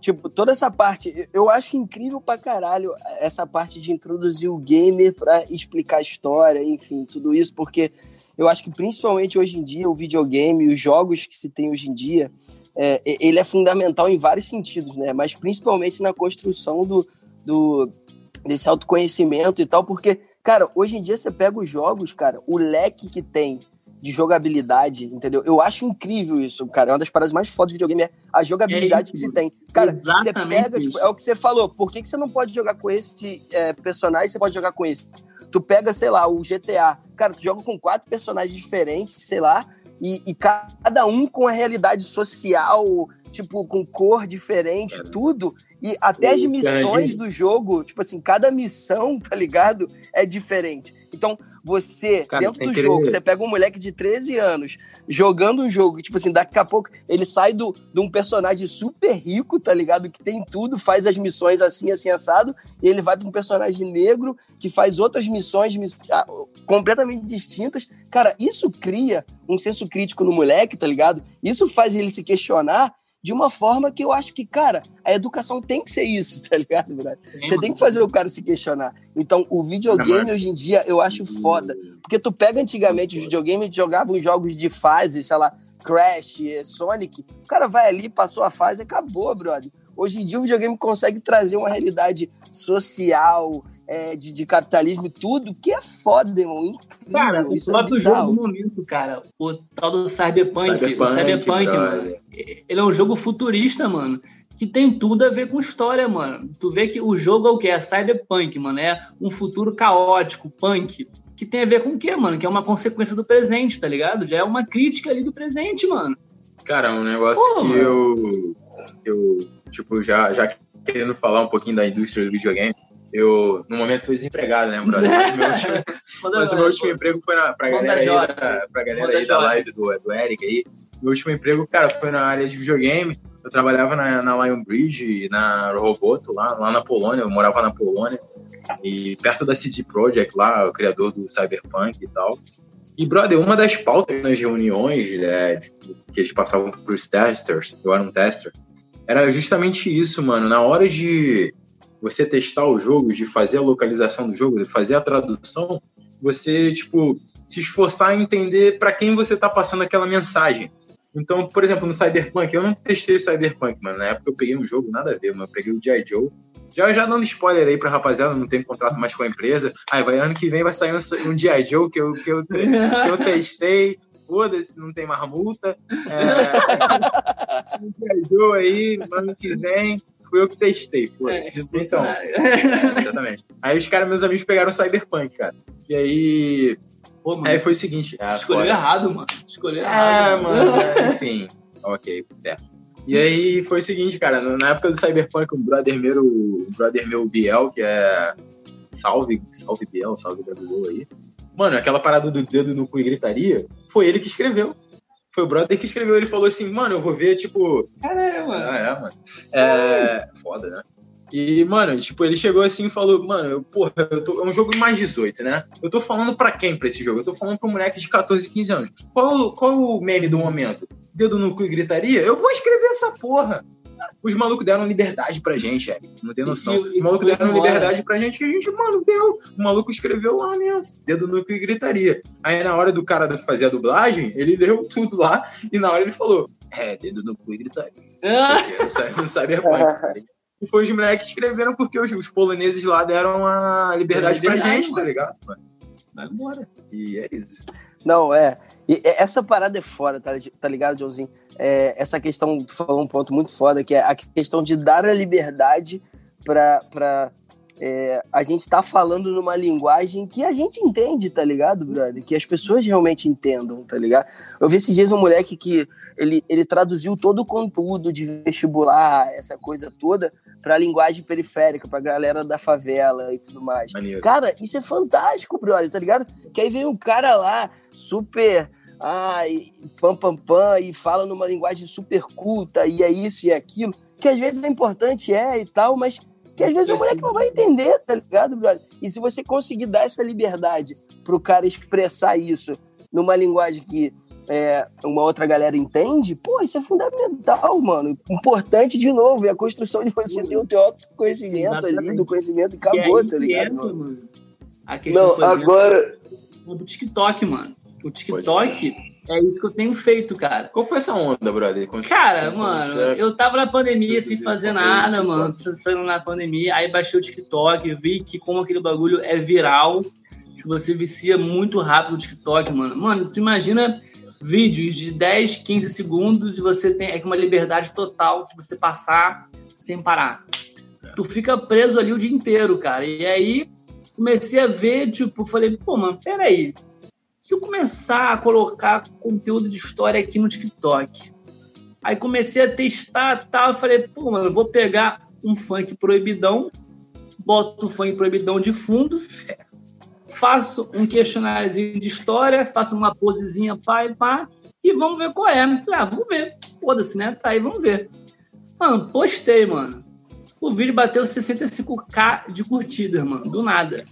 Tipo, toda essa parte, eu acho incrível pra caralho essa parte de introduzir o gamer pra explicar a história, enfim, tudo isso, porque eu acho que principalmente hoje em dia o videogame, os jogos que se tem hoje em dia, é, ele é fundamental em vários sentidos, né? Mas principalmente na construção do, do desse autoconhecimento e tal, porque, cara, hoje em dia você pega os jogos, cara, o leque que tem de jogabilidade, entendeu? Eu acho incrível isso, cara. É uma das paradas mais fodas do videogame é a jogabilidade É que se tem. Cara, você Exatamente pega, tipo, é o que você falou, por que, que você não pode jogar com esse é, personagem você pode jogar com esse? Tu pega, sei lá, o GTA. Cara, tu joga com quatro personagens diferentes, sei lá, e, e cada um com a realidade social, tipo, com cor diferente, tudo. E até as missões do jogo, tipo assim, cada missão, tá ligado? É diferente. Então, você, Cara, dentro do jogo, você pega um moleque de 13 anos jogando um jogo, tipo assim, daqui a pouco ele sai do, de um personagem super rico, tá ligado? Que tem tudo, faz as missões assim, assim, assado, e ele vai pra um personagem negro que faz outras missões miss- ah, completamente distintas. Cara, isso cria um senso crítico no moleque, tá ligado? Isso faz ele se questionar de uma forma que eu acho que, cara, a educação tem que ser isso, tá ligado, brother? Você tem que fazer o cara se questionar. Então, o videogame hoje em dia eu acho foda. Porque tu pega antigamente os videogames, jogavam jogos de fase, sei lá, Crash, Sonic. O cara vai ali, passou a fase, acabou, brother. Hoje em dia o videogame consegue trazer uma realidade social, eh, de, de capitalismo e tudo, que é foda, irmão. Incrível, Cara, o isso é próprio jogo do momento, cara, o tal do Cyberpunk, Cyberpunk, Cyberpunk, mano, ele é um jogo futurista, mano, que tem tudo a ver com história, mano. Tu vê que o jogo é o quê? É Cyberpunk, mano, é um futuro caótico, punk, que tem a ver com o quê, mano? Que é uma consequência do presente, tá ligado? Já é uma crítica ali do presente, mano. Cara, um negócio Pô, que mano. eu, eu, tipo, já, já querendo falar um pouquinho da indústria do videogame, eu, no momento, tô desempregado, né, brother? Mas meu último, mas o meu último emprego foi na, pra galera aí, da, pra galera aí da live do, do Eric aí. Meu último emprego, cara, foi na área de videogame. Eu trabalhava na, na Lion Bridge, na Roboto, lá, lá na Polônia. Eu morava na Polônia. E perto da CD Projekt lá, o criador do Cyberpunk e tal. E, brother, uma das pautas nas reuniões né, que eles passavam pros testers, eu era um tester, era justamente isso, mano. Na hora de você testar o jogo, de fazer a localização do jogo, de fazer a tradução, você, tipo, se esforçar em entender para quem você tá passando aquela mensagem. Então, por exemplo, no Cyberpunk, eu não testei o Cyberpunk, mano. Na época eu peguei um jogo, nada a ver, mano. Eu peguei o G.I. Joe. Já, já dando spoiler aí pra rapaziada, não tenho contrato mais com a empresa. Aí vai ano que vem vai sair um, um G.I. Joe que eu, que, eu, que eu testei. Foda-se, não tem mais multa. É, viajou aí, no ano que vem, fui eu que testei, foda-se. É, então, é, exatamente. Aí os caras, meus amigos, pegaram o Cyberpunk, cara. E aí. Pô, mano, Aí foi o seguinte. ah, escolheu foda. errado, mano. Escolheu É, errado. mano, é, enfim. Ok, certo. E aí foi o seguinte, cara, na época do Cyberpunk, um brother meu, o brother meu, Biel, que é. Salve, salve Biel, salve Gabigol aí. Mano, aquela parada do dedo no cu e gritaria, foi ele que escreveu. Foi o brother que escreveu. Ele falou assim, mano, eu vou ver, tipo. Caralho, mano. Ah, é, mano. É. Foda, né? E, mano, tipo, ele chegou assim e falou, mano, eu, porra, eu tô, é um jogo mais 18, né? Eu tô falando pra quem pra esse jogo? Eu tô falando pra um moleque de 14, 15 anos. Qual, qual o meme do momento? Dedo no cu e gritaria? Eu vou escrever essa porra. Os malucos deram liberdade pra gente, Eric. Não tem noção. E- e- Os malucos deram embora. liberdade pra gente e a gente, mano, deu. O maluco escreveu lá mesmo. Dedo no cu e gritaria. Aí na hora do cara fazer a dublagem, ele deu tudo lá e na hora ele falou: É, dedo no cu e gritaria. Não sabe, não sabe a cara. E foi os moleques que escreveram porque os, os poloneses lá deram a liberdade, liberdade, pra gente, tá mano. ligado? mano? vai embora. E é isso. Não, é. E essa parada é foda, tá, tá ligado, Joãozinho? É, essa questão, tu falou um ponto muito foda, que é a questão de dar a liberdade pra. pra é, a gente tá falando numa linguagem que a gente entende, tá ligado, brother? Que as pessoas realmente entendam, tá ligado? Eu vi esses dias um moleque que ele, ele traduziu todo o conteúdo de vestibular, essa coisa toda, pra linguagem periférica, pra galera da favela e tudo mais. Maneiro. Cara, isso é fantástico, brother, tá ligado? Que aí vem um cara lá, super. Ai, pam, pam, pam, e fala numa linguagem super culta, e é isso e é aquilo, que às vezes é importante, é e tal, mas que às vezes o moleque não vai entender, tá ligado, brother? E se você conseguir dar essa liberdade pro cara expressar isso numa linguagem que é, uma outra galera entende, pô, isso é fundamental, mano. Importante de novo, é a construção de você ter o teu autoconhecimento ali, do conhecimento e E acabou, aí tá ligado? entra, mano, a questão, Não, agora. do TikTok, mano. O TikTok é isso que eu tenho feito, cara. Qual foi essa onda, brother? Quando- Cara, mano, você- eu tava na pandemia sem fazer nada, no mano. Saindo na pandemia, aí baixei o TikTok, vi que como aquele bagulho é viral, que você vicia muito rápido o TikTok, mano. Mano, tu imagina vídeos de 10, 15 segundos e você tem é uma liberdade total de você passar sem parar. Tu fica preso ali o dia inteiro, cara. E aí comecei a ver, tipo, falei, pô, mano, peraí. Se eu começar a colocar conteúdo de história aqui no TikTok, Aí comecei a testar tal. Falei, pô, mano, eu vou pegar um funk proibidão, boto o funk proibidão de fundo, faço um questionáriozinho de história, faço uma posezinha pá e pá, e vamos ver qual é. Falei, ah, vamos ver. Foda-se, né? Tá aí, vamos ver. Mano, postei, mano. O vídeo bateu 65k de curtidas, mano, do nada.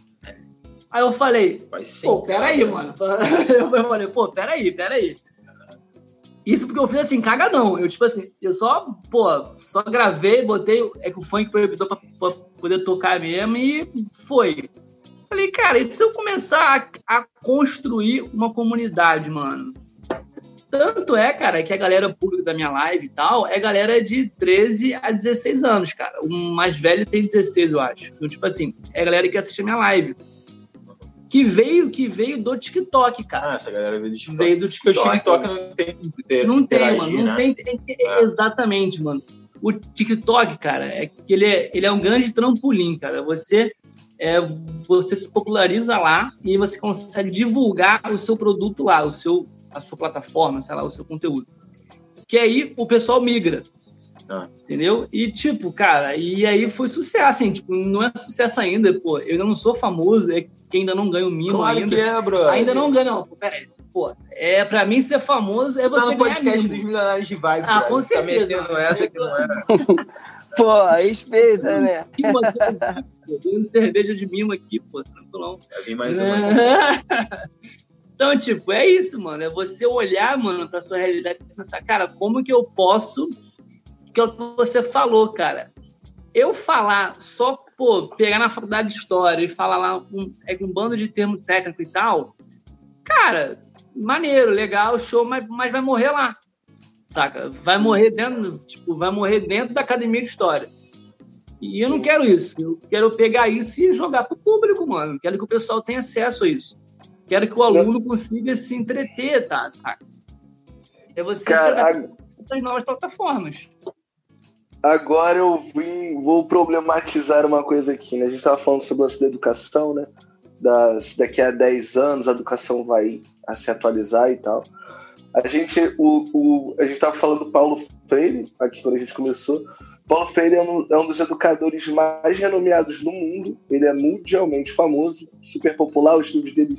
Aí eu falei, sim. Pô, peraí, mano. Eu falei, pô, peraí, peraí. Isso porque eu fiz assim, cagadão. Eu, tipo assim, eu só, pô, só gravei, botei é que o funk proibidor pra, pra poder tocar mesmo e foi. Falei, cara, e se eu começar a, a construir uma comunidade, mano? Tanto é, cara, que a galera pública da minha live e tal é galera de 13 a 16 anos, cara. O mais velho tem 16, eu acho. Então, tipo assim, é a galera que assiste a minha live. Que veio, que veio do TikTok, cara. Ah, essa galera veio do TikTok. Veio do Porque o TikTok. TikTok não tem. Não tem, mano. Não né? tem, tem que- É. Exatamente, mano. O TikTok, cara, é que ele é, ele é um grande trampolim, cara. Você, é, você se populariza lá e você consegue divulgar o seu produto lá, o seu, a sua plataforma, sei lá, o seu conteúdo. Que aí o pessoal migra. Ah. Entendeu? E, tipo, cara, e aí foi sucesso, assim, tipo, não é sucesso ainda, pô. Eu ainda não sou famoso, é que ainda não ganho mimo Claro ainda. que é, bro. Ainda não ganho, não. Pô, peraí. Pô, é, pra mim ser famoso é Tá você no ganhar podcast dos milionários de vibe, Ah, com Tá certeza, metendo mano. essa que não é. Pô, respeita, né? Pô, bebendo cerveja de mimo aqui, pô, tranquilão. Já vi mais uma. então, tipo, é isso, mano. É você olhar, mano, pra sua realidade e pensar, cara, como que eu posso. Que é o que você falou, cara. Eu falar só, pô, pegar na faculdade de história e falar lá um, é um bando de termo técnico e tal, cara, maneiro, legal, show, mas, mas vai morrer lá. Saca? Vai morrer dentro, tipo, vai morrer dentro da academia de história. E eu não Sim. quero isso. Eu quero pegar isso e jogar pro público, mano. Quero que o pessoal tenha acesso a isso. Quero que o aluno consiga se entreter, tá? É você Cara, a... novas plataformas. Agora eu vim, vou problematizar uma coisa aqui, né? A gente estava falando sobre o lance da educação, né? Das, daqui a 10 anos a educação vai a se atualizar e tal. A gente o, o a gente estava falando do Paulo Freire aqui quando a gente começou. Paulo Freire é um, é um, dos educadores mais renomeados do mundo. Ele é mundialmente famoso, super popular. Os estudos dele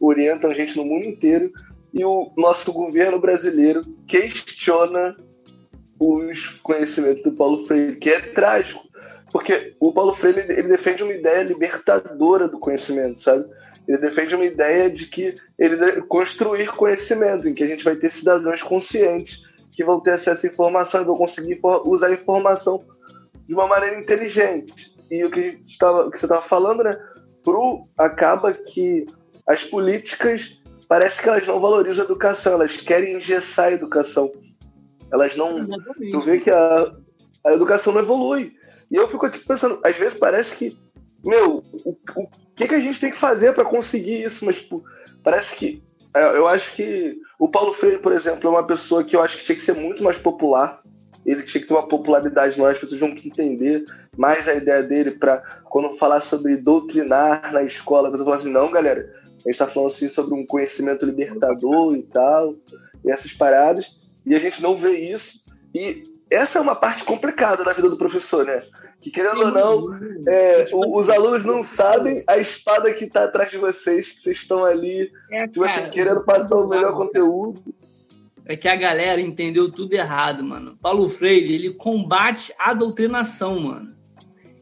orientam a gente no mundo inteiro. E o nosso governo brasileiro questiona os conhecimentos do Paulo Freire, que é trágico, porque o Paulo Freire ele defende uma ideia libertadora do conhecimento, sabe? Ele defende uma ideia de que ele construir conhecimento, em que a gente vai ter cidadãos conscientes que vão ter acesso à informação e vão conseguir usar a informação de uma maneira inteligente. E o que, tava, que você estava falando, né? Pro, acaba que as políticas parece que elas não valorizam a educação, elas querem engessar a educação. Elas não. Exatamente. Tu vê que a, a educação não evolui. E eu fico tipo, pensando, às vezes parece que, meu, o, o que, que a gente tem que fazer para conseguir isso? Mas, tipo, parece que. É, eu acho que o Paulo Freire, por exemplo, é uma pessoa que eu acho que tinha que ser muito mais popular. Ele tinha que ter uma popularidade maior, as pessoas vão entender mais a ideia dele para quando falar sobre doutrinar na escola, a pessoa falar assim, não, galera, a gente está falando assim sobre um conhecimento libertador e tal, e essas paradas e a gente não vê isso. E essa é uma parte complicada da vida do professor, né? Que querendo ou não, é, os alunos não sabem a espada que está atrás de vocês, que vocês estão ali, é, tipo assim, querendo passar o melhor conteúdo. É que a galera entendeu tudo errado, mano. Paulo Freire, ele combate a doutrinação, mano.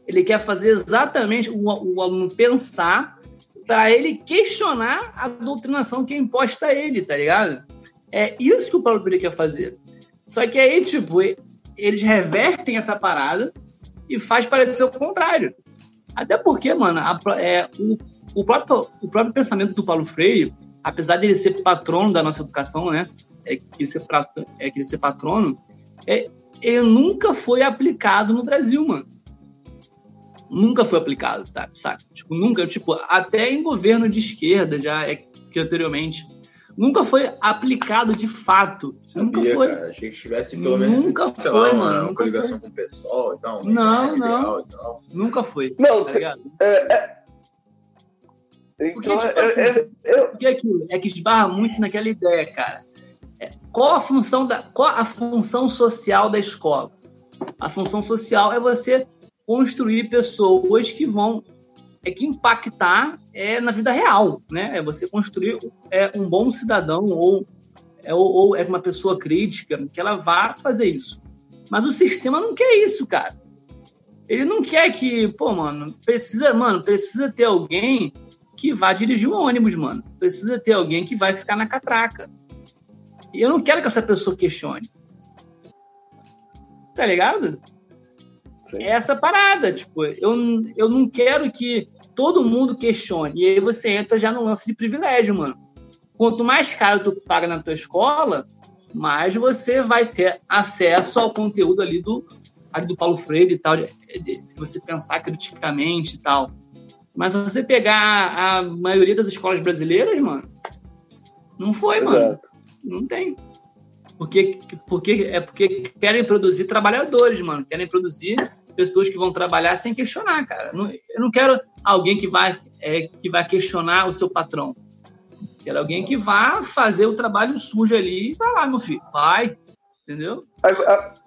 Ele quer fazer exatamente o, o aluno pensar para ele questionar a doutrinação que é imposta a ele, tá ligado? É isso que o Paulo Freire quer fazer. Só que aí, tipo, eles revertem essa parada e faz parecer o contrário. Até porque, mano, a, é, o, o, próprio, o próprio pensamento do Paulo Freire, apesar de ele ser patrono da nossa educação, né? É que ele ser, é que ele ser patrono, é, ele nunca foi aplicado no Brasil, mano. Nunca foi aplicado, tá? Sabe? Tipo, nunca, tipo, até em governo de esquerda, já é que anteriormente nunca foi aplicado de fato. Sabia, nunca foi. Cara. Achei que tivesse pelo menos nunca foi, lá, mano. Uma coligação com o pessoal e tal. Não, não. Nunca foi. Não, tá é, é... Então, porque, tipo, é, é, é, porque aquilo é que esbarra muito naquela ideia, cara. É, qual a função da qual a função social da escola? A função social é você construir pessoas que vão é que impactar é na vida real, né? É você construir é, um bom cidadão ou é, ou, ou é uma pessoa crítica que ela vá fazer isso. Mas o sistema não quer isso, cara. Ele não quer que, pô, mano, precisa, mano, precisa ter alguém que vá dirigir um ônibus, mano. Precisa ter alguém que vai ficar na catraca. E eu não quero que essa pessoa questione. Tá ligado? Sim. É essa parada, tipo, eu, eu não quero que todo mundo questione. E aí você entra já no lance de privilégio, mano. Quanto mais caro tu paga na tua escola, mais você vai ter acesso ao conteúdo ali do, ali do Paulo Freire e tal, de, de você pensar criticamente e tal. Mas você pegar a maioria das escolas brasileiras, mano, não foi, Exato. mano. Não tem. Porque, porque, é porque querem produzir trabalhadores, mano. Querem produzir pessoas que vão trabalhar sem questionar, cara. Eu não quero alguém que vai, é, que vai questionar o seu patrão. Quero alguém que vá fazer o trabalho sujo ali e vai lá, meu filho. Vai, entendeu?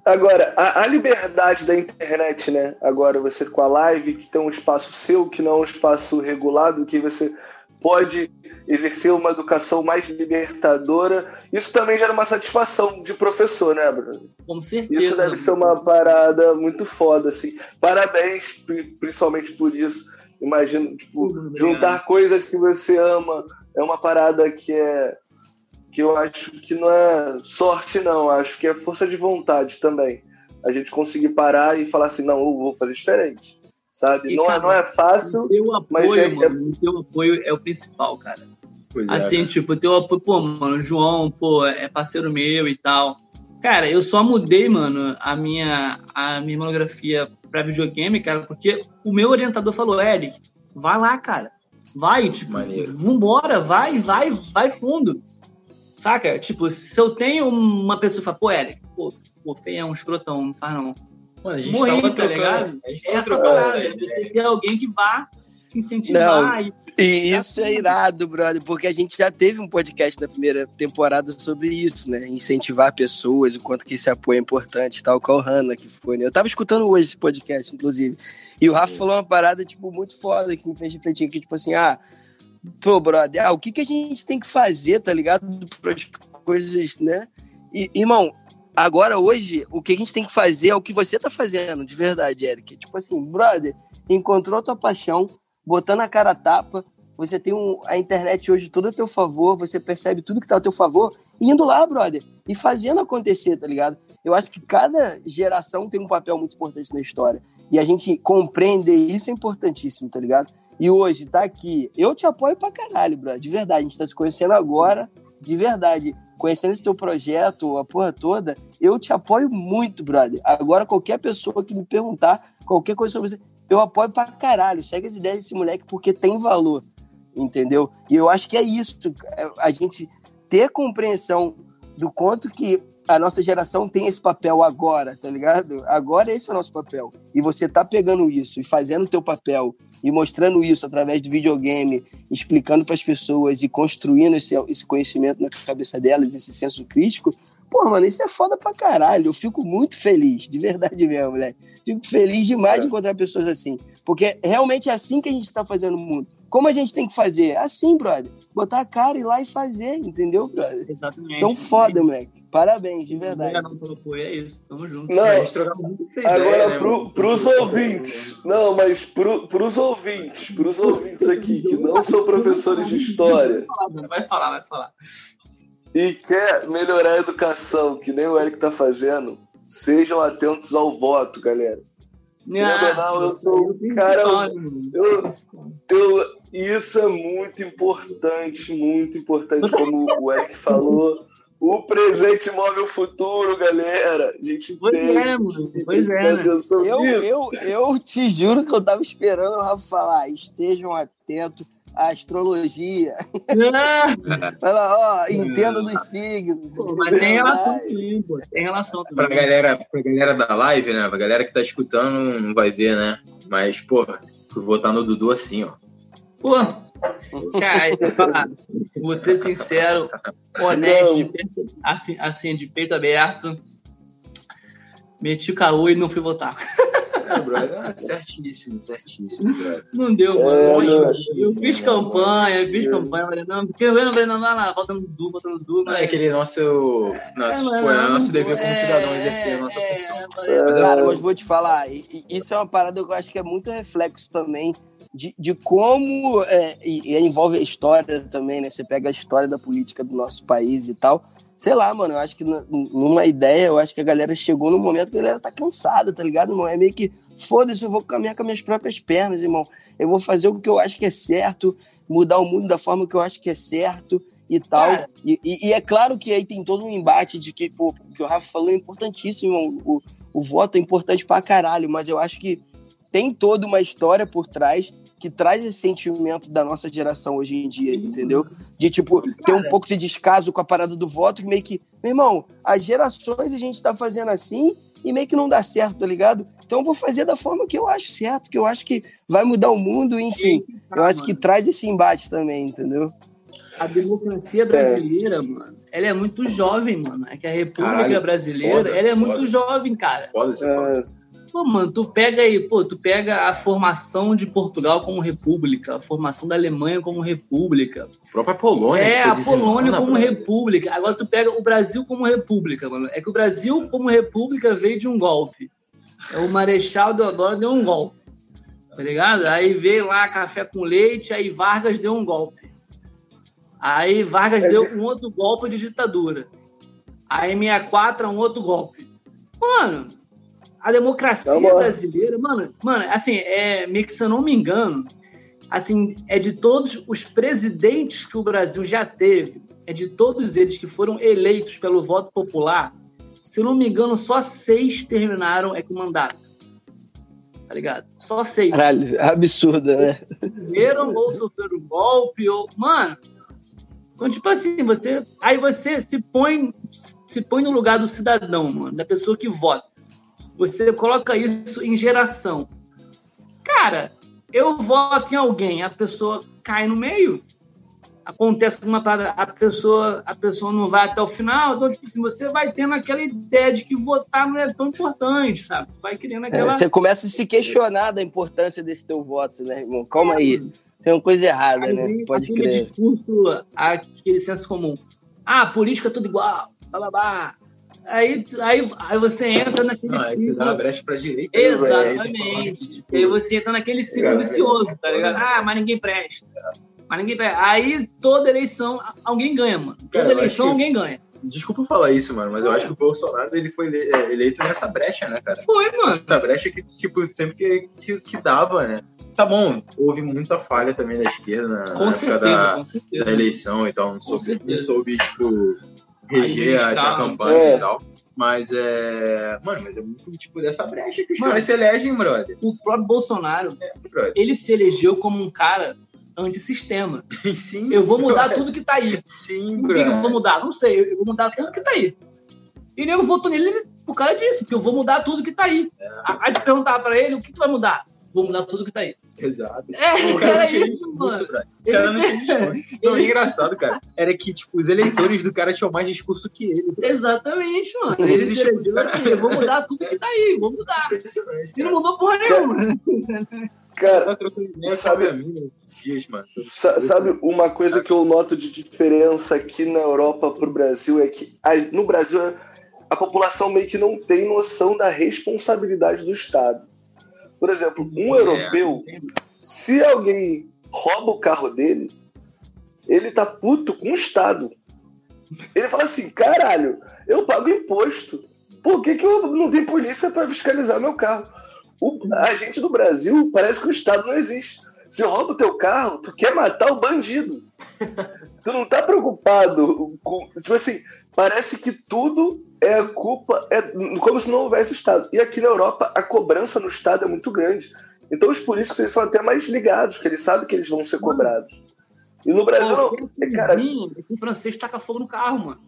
Agora, a, a, liberdade da internet, né? Agora, você com a live, que tem um espaço seu, que não é um espaço regulado, que você pode exercer uma educação mais libertadora. Isso também gera uma satisfação de professor, né, Bruno? Com certeza. Isso deve ser uma parada muito foda, assim. Parabéns, principalmente por isso. Imagino, tipo, juntar coisas que você ama é uma parada que é que eu acho que não é sorte, não. Acho que é força de vontade também. A gente conseguir parar e falar assim, não, eu vou fazer diferente sabe? E, não, é, cara, é, não é fácil, apoio, mas é, mano, é... o teu apoio é o principal, cara. Pois é, assim, é, tipo, o teu apoio, pô, mano, o João, pô, é parceiro meu e tal. Cara, eu só mudei, mano, a minha, a minha monografia pra videogame, cara, porque o meu orientador falou, Eric, vai lá, cara. Vai, tipo, Maneiro. vambora, vai, vai, vai fundo. Saca? Tipo, se eu tenho uma pessoa que fala, pô, Eric, pô, pô, feio é um escrotão, não faz não. Mano, a gente Morri, tava tá trocando- ligado? A gente É tava essa trocando parada. essa Você ideia. tem alguém que vá se incentivar. e- E isso é irado, brother, porque a gente já teve um podcast na primeira temporada sobre isso, né? Incentivar pessoas, o quanto que esse apoio é importante, tal qual o Hanna que foi, né? Eu tava escutando hoje esse podcast, inclusive. E o Rafa falou uma parada, tipo, muito foda que me fez refletir, que, tipo assim, ah, pô, brother, ah, o que que a gente tem que fazer, tá ligado? Para as coisas, né? E, irmão, agora, hoje, o que a gente tem que fazer é o que você tá fazendo, de verdade, Eric. Tipo assim, brother, encontrou a tua paixão, botando a cara a tapa, você tem um- a internet hoje toda a teu favor, você percebe tudo que tá a teu favor, indo lá, brother, e fazendo acontecer, tá ligado? Eu acho que cada geração tem um papel muito importante na história. E a gente compreender isso é importantíssimo, tá ligado? E hoje, tá aqui. Eu te apoio pra caralho, brother. De verdade. A gente tá se conhecendo agora. De verdade. Conhecendo esse teu projeto, a porra toda. Eu te apoio muito, brother. Agora, qualquer pessoa que me perguntar qualquer coisa sobre você, eu apoio pra caralho. Segue as ideias desse moleque porque tem valor. Entendeu? E eu acho que é isso. é A gente ter compreensão do quanto que a nossa geração tem esse papel agora, tá ligado? Agora esse é o nosso papel. E você tá pegando isso e fazendo o teu papel e mostrando isso através do videogame, explicando para as pessoas e construindo esse, esse conhecimento na cabeça delas, esse senso crítico. Pô, mano, isso é foda pra caralho. Eu fico muito feliz, de verdade mesmo, moleque. Fico feliz demais de encontrar pessoas assim. Porque realmente é assim que a gente tá fazendo o mundo. Como a gente tem que fazer? Assim, brother. Botar a cara e ir lá e fazer, entendeu, brother? Exatamente. Então foda, moleque. Parabéns, de verdade. Pelo apoio, é isso. Tamo junto. Não, A gente trocava muito ideia, Agora, né, pro, pros ouvintes. Não, mas pro, pros ouvintes, pros ouvintes aqui, que não são professores de história Vai falar, vai falar. e quer melhorar a educação, que nem o Eric tá fazendo, sejam atentos ao voto, galera. Ou não, eu sou um cara- eu- Eu, isso é muito importante, muito importante, como o Eric falou. O presente move o futuro, galera. A gente Pois tem é, mano. Pois é, né? Eu, eu, eu te juro que eu tava esperando o Rafa falar. Estejam atentos à astrologia. Ah, Fala, ó, entenda dos signos. pô, mas tem relação também, pô. Tem relação Pra também. galera, pra galera da live, né? Pra galera que tá escutando não vai ver, né? Mas, porra, fui votar no Dudu assim, ó. Pô, cara, vou ser sincero, honesto, de peito, assim, assim, de peito aberto. Meti o caô e não fui votar. É, brother, certíssimo, certíssimo. Não deu, É, não. Eu fiz campanha, eu fiz campanha, falei, não, porque eu não falei, não, não, não, volta no Dudu, volta no Dudu, Não, é aquele nosso, nosso, pô, é não, nosso dever como é, cidadão exercer a nossa é, função. é, Cara, mas vou te falar, isso é uma parada que eu acho que é muito reflexo também de, de como, é, e, e envolve a história também, né? Você pega a história da política do nosso país e tal. Sei lá, mano, eu acho que numa ideia, eu acho que a galera chegou num momento que a galera tá cansada, tá ligado, irmão? É meio que, foda-se, eu vou caminhar com as minhas próprias pernas, irmão. Eu vou fazer o que eu acho que é certo, mudar o mundo da forma que eu acho que é certo e tal. E, e- e é claro que aí tem todo um embate de que, pô, o que o Rafa falou é importantíssimo, irmão. O, o voto é importante pra caralho, mas eu acho que tem toda uma história por trás que traz esse sentimento da nossa geração hoje em dia, entendeu? De, tipo, ter um pouco de descaso com a parada do voto, que meio que, meu irmão, as gerações a gente tá fazendo assim e meio que não dá certo, tá ligado? Então eu vou fazer da forma que eu acho certo, que eu acho que vai mudar o mundo, enfim. Eu acho que traz esse embate também, entendeu? A democracia brasileira, mano, ela é muito jovem, mano. É que a República Caralho, Brasileira, foda, ela é muito foda. jovem, cara. Foda se É, Pô, mano, tu pega aí, pô, tu pega a formação de Portugal como república, a formação da Alemanha como república, A própria Polônia. é, a Polônia como brother. república. Agora tu pega o Brasil como república, mano. É que o Brasil como república veio de um golpe. É o Marechal Deodoro deu um golpe, tá ligado? Aí veio lá café com leite, aí Vargas deu um golpe. Aí Vargas deu um outro golpe de ditadura. Aí 64 é um outro golpe. Mano, a democracia Tá brasileira, mano, mano, assim, é, meio que se eu não me engano, assim, é de todos os presidentes que o Brasil já teve, é de todos eles que foram eleitos pelo voto popular, se eu não me engano, só seis terminaram é com mandato. tá ligado? Só aceita. Caralho, absurdo, né? Viram ou sofreram golpe, ou. Mano. Então, tipo assim, você. Aí você se põe, se põe no lugar do cidadão, mano, da pessoa que vota. Você coloca isso em geração. Cara, eu voto em alguém, a pessoa cai no meio, acontece uma parada, a pessoa, a pessoa não vai até o final, então, tipo assim, você vai tendo aquela ideia de que votar não é tão importante, sabe? Vai criando É, aquela. você começa a se questionar da importância desse teu voto, né, irmão? Calma aí. Tem uma coisa errada, Aí né? Pode aquele crer. discurso, aquele senso comum. Ah, política é tudo igual, blá, blá, blá. Aí, aí, aí você entra naquele aí você dá uma ciclo. brecha pra direita. Exatamente. Tipo, E aí você entra naquele ciclo Cara, vicioso, tá ligado? Ah, mas ninguém presta. Mas ninguém presta. Aí toda eleição, alguém ganha, mano. Toda Cara, eleição que- alguém ganha. Desculpa falar isso, mano, mas eu acho que o Bolsonaro ele foi é, eleito nessa brecha, né, cara? Foi, mano. Essa brecha que, tipo, sempre que, que, que dava, né? Tá bom, houve muita falha também da esquerda na, Com época certeza, da, com da certeza. eleição e tal. Não soube, não soube tipo, reger a, a Administrar. campanha É. e tal. Mas é. Mano, mas é muito tipo dessa brecha que os Mano. caras se elegem, brother. O próprio Bolsonaro, brother. ele se elegeu como um cara antissistema. Sim, Eu vou mudar brother. tudo que tá aí. Sim, Por que, que eu vou mudar? Não sei, eu vou mudar tudo que tá aí. E nego votou nele por causa disso, porque eu vou mudar tudo que tá aí. Aí te perguntar pra ele, o que tu vai mudar? Vou mudar tudo que tá aí. Exato. É, O cara tinha isso, discurso, mano. O cara não tinha discurso. Não, o engraçado, cara, era que, tipo, os eleitores do cara tinham mais discurso que ele. Exatamente, mano. Ele se elegeu assim, eu vou mudar tudo que tá aí, vou mudar. E não mudou porra nenhuma. Cara, Tá Sabe-. Sa- Sabe uma coisa que eu noto de diferença aqui na Europa pro Brasil é que no Brasil a população meio que não tem noção da responsabilidade do Estado. Por exemplo, um É. europeu, se alguém rouba o carro dele, ele tá puto com o Estado. Ele fala assim: caralho, eu pago imposto. Por que, que eu não tenho polícia para fiscalizar meu carro? O, a gente do Brasil parece que o Estado não existe. Se rouba o teu carro, tu quer matar o bandido. tu não tá preocupado com. Tipo assim, parece que tudo é a culpa, é como se não houvesse Estado. E aqui na Europa, a cobrança no Estado é muito grande. Então os políticos eles são até mais ligados, porque eles sabem que eles vão ser cobrados. E no Brasil não. É, cara, O francês taca fogo no carro, mano.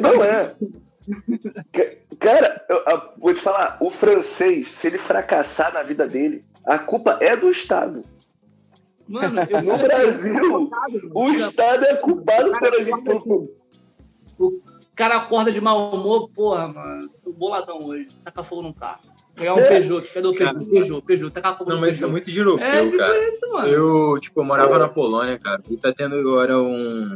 não é. Ca- Cara, eu, eu vou te falar, o francês, se ele fracassar na vida dele, a culpa é do Estado. Mano, eu No assim, Brasil, mano. O Estado é culpado pela gente. por- O cara acorda de mau humor, porra, mano. Tô boladão hoje. Taca fogo no carro. Pegar um É. Peugeot. Cadê o Peugeot? Peugeot, Peugeot. Taca fogo Não, no mas isso é Peugeot. muito de europeu, É, tipo cara. isso, mano. Eu, tipo, eu morava na Polônia, cara, e tá tendo agora um.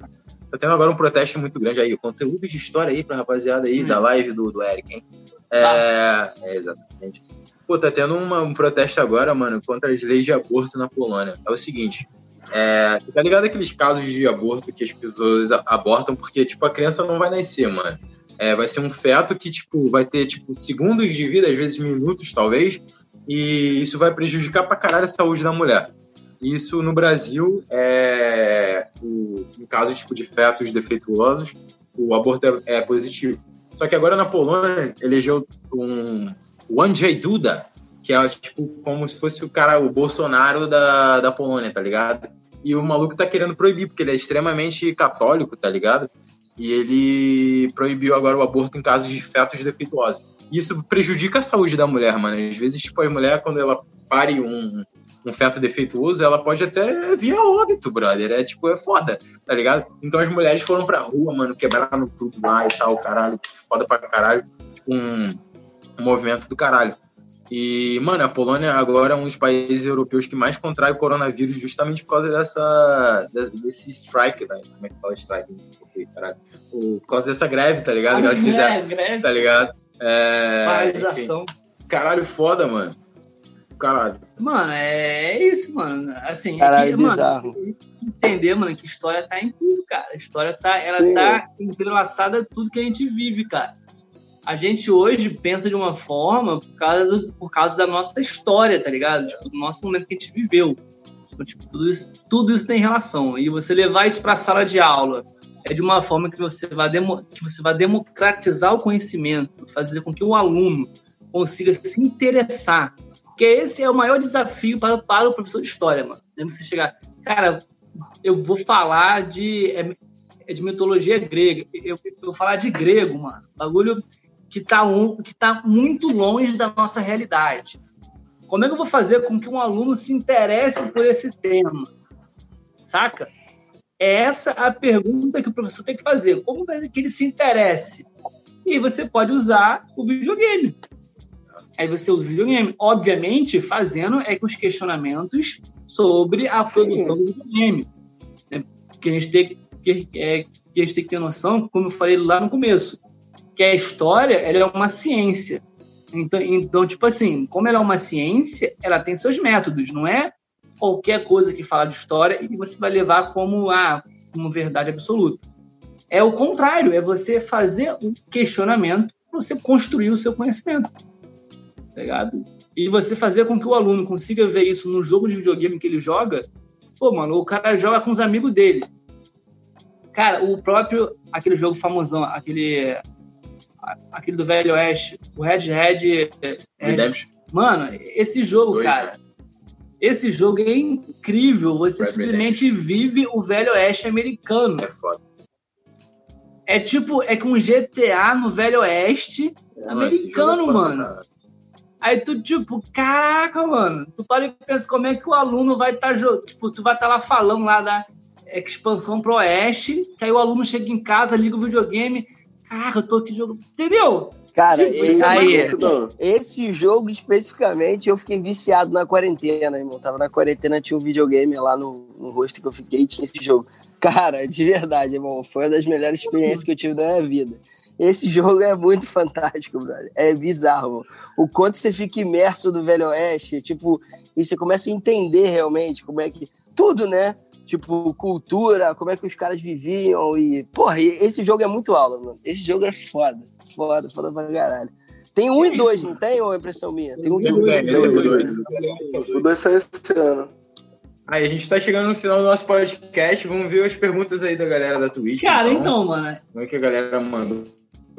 Tá tendo agora um protesto muito grande aí. Conteúdo de história aí pra rapaziada aí, Hum. da live do, do Eric, hein? É, é, exatamente. Pô, tá tendo uma- um protesto agora, mano, contra as leis de aborto na Polônia. É o seguinte. É, tá ligado aqueles casos de aborto que as pessoas abortam porque, tipo, a criança não vai nascer, mano. É, vai ser um feto que, tipo, vai ter, tipo, segundos de vida, às vezes minutos, talvez, e isso vai prejudicar pra caralho a saúde da mulher. Isso no Brasil é o, caso tipo de fetos defeituosos, o aborto é, é positivo. Só que agora na Polônia elegeu um o Andrzej Duda, que é tipo como se fosse o cara o Bolsonaro da, da Polônia, tá ligado? E o maluco tá querendo proibir porque ele é extremamente católico, tá ligado? E ele proibiu agora o aborto em casos de fetos defeituosos. Isso prejudica a saúde da mulher, mano. Às vezes, tipo, a mulher, quando ela pare um, um feto defeituoso, ela pode até vir a óbito, brother. É tipo, é foda, tá ligado? Então as mulheres foram pra rua, mano, quebraram tudo lá e tal, caralho, foda pra caralho. Um, um movimento do caralho. E, mano, a Polônia agora é um dos países europeus que mais contrai o coronavírus justamente por causa dessa. desse strike, né? Como é que fala strike? Caralho. Por causa dessa greve, tá ligado? Que elas fizeram, É, greve, tá ligado? É, paralisação. enfim. Caralho, foda, mano. Caralho. Mano, é isso, mano. Assim, é Caralho, que, mano, bizarro. entender, mano, que história tá em tudo, cara. A história tá, ela Sim. tá entrelaçada a tudo que a gente vive, cara. A gente hoje pensa de uma forma por causa, do- por causa da nossa história, tá ligado? Tipo, do nosso momento que a gente viveu. Então, tipo, tudo isso, tudo isso tem relação. E você levar isso pra sala de aula é de uma forma que você vai, demo, que você vai democratizar o conhecimento, fazer com que o aluno consiga se interessar Porque esse é o maior desafio para, para o professor de história, mano. É você chegar, cara, eu vou falar de, é, é de mitologia grega, eu, eu, vou falar de grego, mano. Bagulho que está um, que tá muito longe da nossa realidade. Como é que eu vou fazer com que um aluno se interesse por esse tema? Saca? É essa a pergunta que o professor tem que fazer. Como que ele se interesse? E você pode usar o videogame. Aí você usa o videogame, obviamente, fazendo é que os questionamentos sobre a produção do videogame. Né? Que a gente tem que, é, que a gente tem que ter noção, como eu falei lá no começo, que a história ela é uma ciência. Então, então, tipo assim, como ela é uma ciência, ela tem seus métodos, não é qualquer coisa que fala de história e você vai levar como, ah, como verdade absoluta. É o contrário, é você fazer um questionamento, você construir o seu conhecimento. Tá ligado? E você fazer com que o aluno consiga ver isso no jogo de videogame que ele joga. Pô, mano, o cara joga com os amigos dele. Cara, o próprio, aquele jogo famosão, aquele aquele do Velho Oeste, o Red Red. Redemption. Mano, esse jogo, Dois, cara. Esse jogo é incrível. Você Red simplesmente Redemption. vive o Velho Oeste americano. É foda. É tipo, é com GTA no Velho Oeste é, americano, é foda, mano. Cara. Aí tu, tipo, caraca, mano, tu para e pensa como é que o aluno vai estar tá, tipo, tu vai estar tá lá falando lá da expansão pro oeste, que aí o aluno chega em casa, liga o videogame, caraca, eu tô aqui jogando. Entendeu? Cara, tipo, aí, esse jogo especificamente eu fiquei viciado na quarentena, irmão. Tava na quarentena, tinha um videogame lá no, no rosto que eu fiquei tinha esse jogo. Cara, de verdade, irmão, foi uma das melhores experiências que eu tive da minha vida. Esse jogo é muito fantástico, brother. É bizarro. Mano. O quanto você fica imerso do Velho Oeste, tipo, e você começa a entender realmente como é que. Tudo, né? Tipo, cultura, como é que os caras viviam e... Porra, esse jogo é muito aula, mano. Esse jogo é foda, foda, foda pra caralho. Tem um e dois, não tem ou é impressão minha? Tem um e dois. O dois saiu esse ano. Aí, a gente tá chegando no final do nosso podcast. Vamos ver as perguntas aí da galera da Twitch. Cara, então, então mano. Como é que a galera mandou?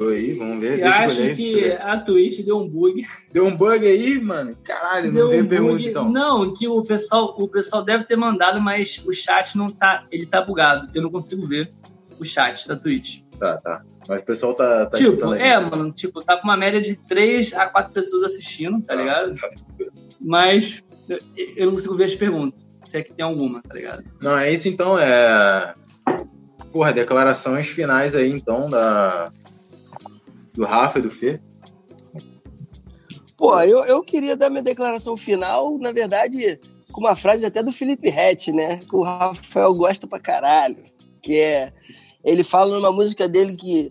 Aí, vamos ver. Eu acho que a Twitch deu um bug. Deu um bug aí, mano? Caralho, deu não veio um pergunta então. Não, que o pessoal, o pessoal deve ter mandado, mas o chat não tá. Ele tá bugado. Eu não consigo ver o chat da Twitch. Tá, tá. Mas o pessoal tá, tá Tipo, é, mano, tipo, tá com uma média de 3 a 4 pessoas assistindo, tá ah, ligado? Tá. Mas eu não consigo ver as perguntas. Se é que tem alguma, tá ligado? Não, é isso então, é. Porra, declarações finais aí então da, do Rafa e do Fê? Pô, eu, eu queria dar minha declaração final, na verdade, com uma frase até do Felipe Rett, né? Que o Rafael gosta pra caralho. Que é. Ele fala numa música dele que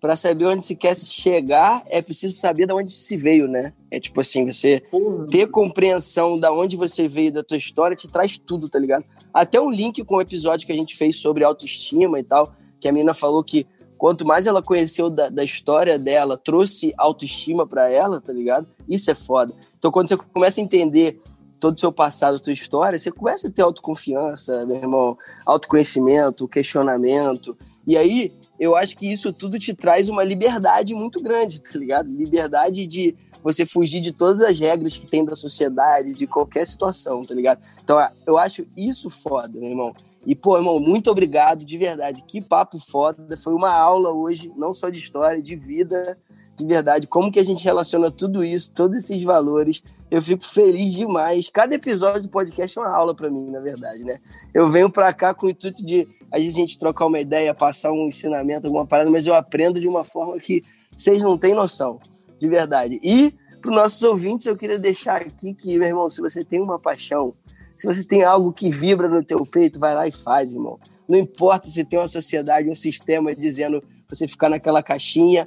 para saber onde se quer chegar é preciso saber de onde se veio, né? É tipo assim, você ter compreensão da onde você veio da tua história te traz tudo, tá ligado? Até um link com o episódio que a gente fez sobre autoestima e tal, que a menina falou que quanto mais ela conheceu da, da história dela, trouxe autoestima para ela, tá ligado? Isso é foda. Então, quando você começa a entender todo o seu passado, a tua história, você começa a ter autoconfiança, meu irmão, autoconhecimento, questionamento. E aí, eu acho que isso tudo te traz uma liberdade muito grande, tá ligado? Liberdade de você fugir de todas as regras que tem da sociedade, de qualquer situação, tá ligado? Então, eu acho isso foda, meu irmão. E, pô, irmão, muito obrigado, de verdade. Que papo foda. Foi uma aula hoje, não só de história, de vida, de verdade. Como que a gente relaciona tudo isso, todos esses valores. Eu fico feliz demais. Cada episódio do podcast é uma aula para mim, na verdade, né? Eu venho para cá com o intuito de a gente trocar uma ideia, passar um ensinamento, alguma parada, mas eu aprendo de uma forma que vocês não têm noção, de verdade. E para os nossos ouvintes, eu queria deixar aqui que, meu irmão, se você tem uma paixão se você tem algo que vibra no teu peito, vai lá e faz, irmão. Não importa se tem uma sociedade, um sistema dizendo você ficar naquela caixinha.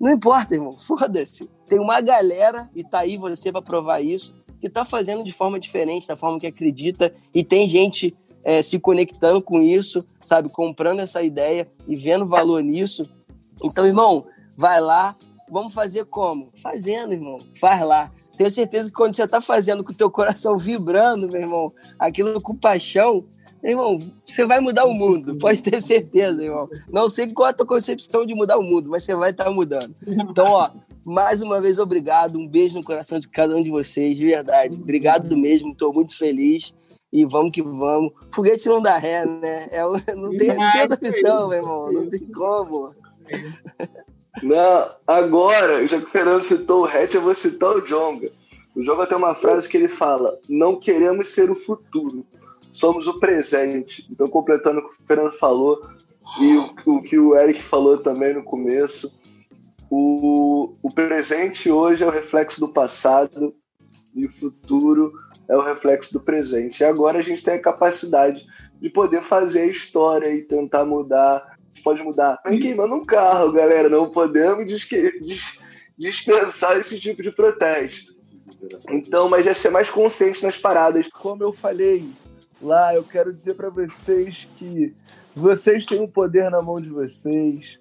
Não importa, irmão. Foda-se. Tem uma galera, e tá aí você para provar isso, que tá fazendo de forma diferente, da forma que acredita, e tem gente é, se conectando com isso, sabe? Comprando essa ideia e vendo valor nisso. Então, irmão, vai lá. Vamos fazer como? Fazendo, irmão. Faz lá. Tenho certeza que quando você está fazendo com o teu coração vibrando, meu irmão, aquilo com paixão, meu irmão, você vai mudar o mundo, pode ter certeza, irmão. Não sei qual é a tua concepção de mudar o mundo, mas você vai estar tá mudando. Então, ó, mais uma vez, obrigado. Um beijo no coração de cada um de vocês, de verdade. Obrigado mesmo, estou muito feliz. E vamos que vamos. Foguete não dá ré, né? É, não, tem, não tem outra opção, meu irmão. Não tem como. Não, agora, já que o Fernando citou o Hatch, eu vou citar o Jonga. O Jonga tem uma frase que ele fala: Não queremos ser o futuro, somos o presente. Então, completando o que o Fernando falou e o, o que o Eric falou também no começo, o, o presente hoje é o reflexo do passado e o futuro é o reflexo do presente. E agora a gente tem a capacidade de poder fazer a história e tentar mudar. Pode mudar. Vem queimando um carro, galera. Não podemos dispensar esse tipo de protesto. Então, mas é ser mais consciente nas paradas. Como eu falei lá, eu quero dizer para vocês que vocês têm o poder na mão de vocês.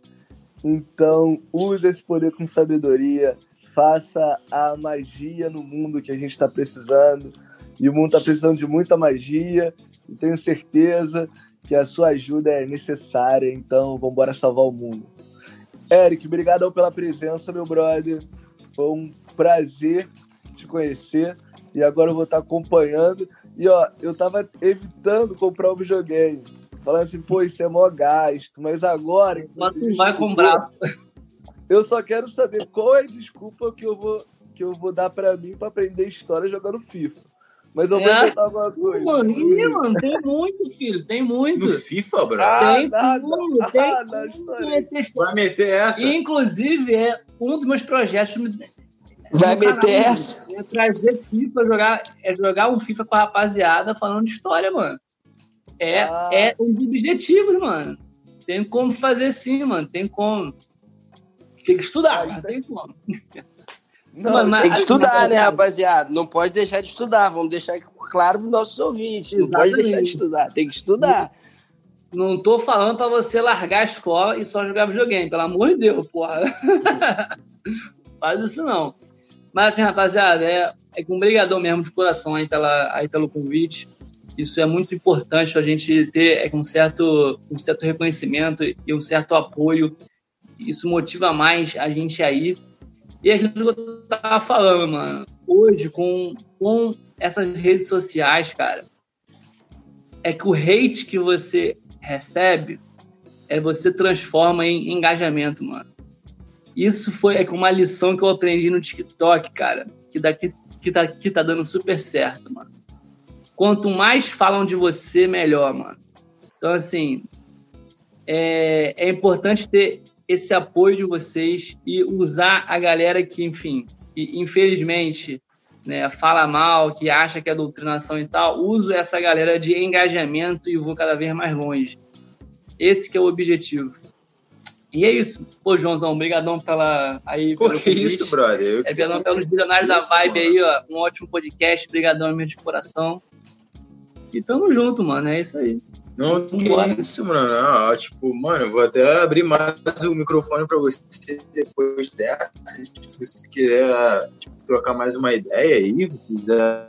Então, use esse poder com sabedoria. Faça a magia no mundo que a gente está precisando. E o mundo está precisando de muita magia. Tenho certeza que a sua ajuda é necessária. Então, vamos embora salvar o mundo. Eric, obrigado pela presença, meu brother. Foi um prazer te conhecer. E agora eu vou estar acompanhando. E ó, eu tava evitando comprar um videogame falando assim, pô, isso é mó gasto, mas agora. Mas tu vai comprar. Eu só quero saber qual é a desculpa que eu vou, que eu vou dar pra mim pra aprender história jogando FIFA. Mas eu vou é. tentar alguma coisa. Mano, ih, mano, tem muito, filho, tem muito. No FIFA, bro? Ah, tem nada. Tudo, tem ah, Vai meter essa? Inclusive, é um dos meus projetos. Vai meter essa? É trazer FIFA, jogar, é jogar um FIFA com a rapaziada falando de história, mano. É, ah. é um dos objetivos, mano. Tem como fazer sim, mano. Tem como. Tem que estudar, mas tem como. Não, mano, mas, tem que estudar, né, rapaziada? Não pode deixar de estudar. Vamos deixar claro para os nossos ouvintes. Exatamente. Não pode deixar de estudar. Tem que estudar. Não tô falando para você largar a escola e só jogar videogame, pelo amor de Deus, porra. Faz isso não. Mas assim, rapaziada, é, é com brigadão mesmo de coração aí, pela, aí pelo convite. Isso é muito importante a gente ter é, um, certo, um certo reconhecimento e um certo apoio. Isso motiva mais a gente aí. E é aquilo que eu tava falando, mano. Hoje, com, com essas redes sociais, cara, é que o hate que você recebe é você transforma em engajamento, mano. Isso foi é uma lição que eu aprendi no TikTok, cara, que daqui que tá, que tá dando super certo, mano quanto mais falam de você, melhor, mano. Então, assim, é, é importante ter esse apoio de vocês e usar a galera que, enfim, que, infelizmente, né, fala mal, que acha que é doutrinação e tal, uso essa galera de engajamento e vou cada vez mais longe. Esse que é o objetivo. E é isso. Pô, Joãozão, obrigadão pela aí. Pô, que isso, brother. É, obrigadão pelos bilionários da Vibe mano. aí, ó. Um ótimo podcast. Obrigadão mesmo de coração. E tamo junto, mano. É isso aí. Não, que isso, mano. Ah, tipo, mano, vou até abrir mais o microfone pra você depois dessa. Tipo, se quiser tipo, trocar mais uma ideia aí, quiser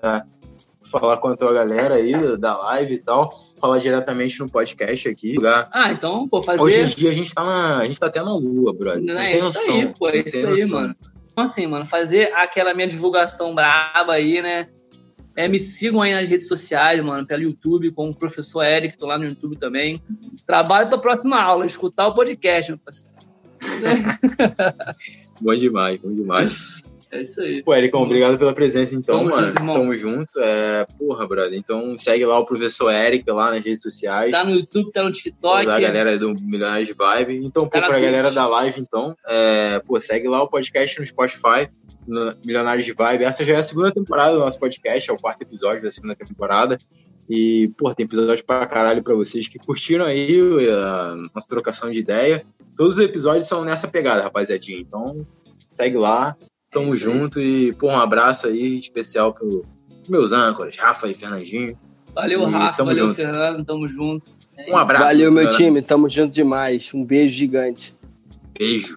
falar com a tua galera aí da live e tal, falar diretamente no podcast aqui. Lugar. Ah, então, pô, fazer. Hoje em dia a gente tá, na, a gente tá até na lua, brother. Não, é isso noção, aí, pô, é isso aí, noção. mano. Então, assim, mano, fazer aquela minha divulgação braba aí, né? É, me sigam aí nas redes sociais, mano, pelo YouTube, com o professor Eric, tô lá no YouTube também. Trabalho pra próxima aula, escutar o podcast, meu parceiro. bom demais, bom demais. É isso aí. Pô, Ericão, obrigado pela presença, então, Tamo mano. Junto, Tamo junto. É, porra, brother. Então, segue lá o professor Eric lá nas redes sociais. Tá no YouTube, tá no TikTok. A galera do Milionários de Vibe. Então, tá pô, pra Twitch. galera da live, então, é, pô, segue lá o podcast no Spotify. Milionários de Vibe. Essa já é a segunda temporada do nosso podcast, é o quarto episódio da segunda temporada. E, pô, tem episódio pra caralho pra vocês que curtiram aí a nossa trocação de ideia. Todos os episódios são nessa pegada, rapaziadinha. Então, segue lá, tamo é junto e, pô, um abraço aí especial pro meus âncoras, Rafa e Fernandinho. Valeu, e Rafa, valeu, junto. Fernando, tamo junto. Um abraço. Valeu, meu time, tamo junto demais. Um beijo gigante. Beijo.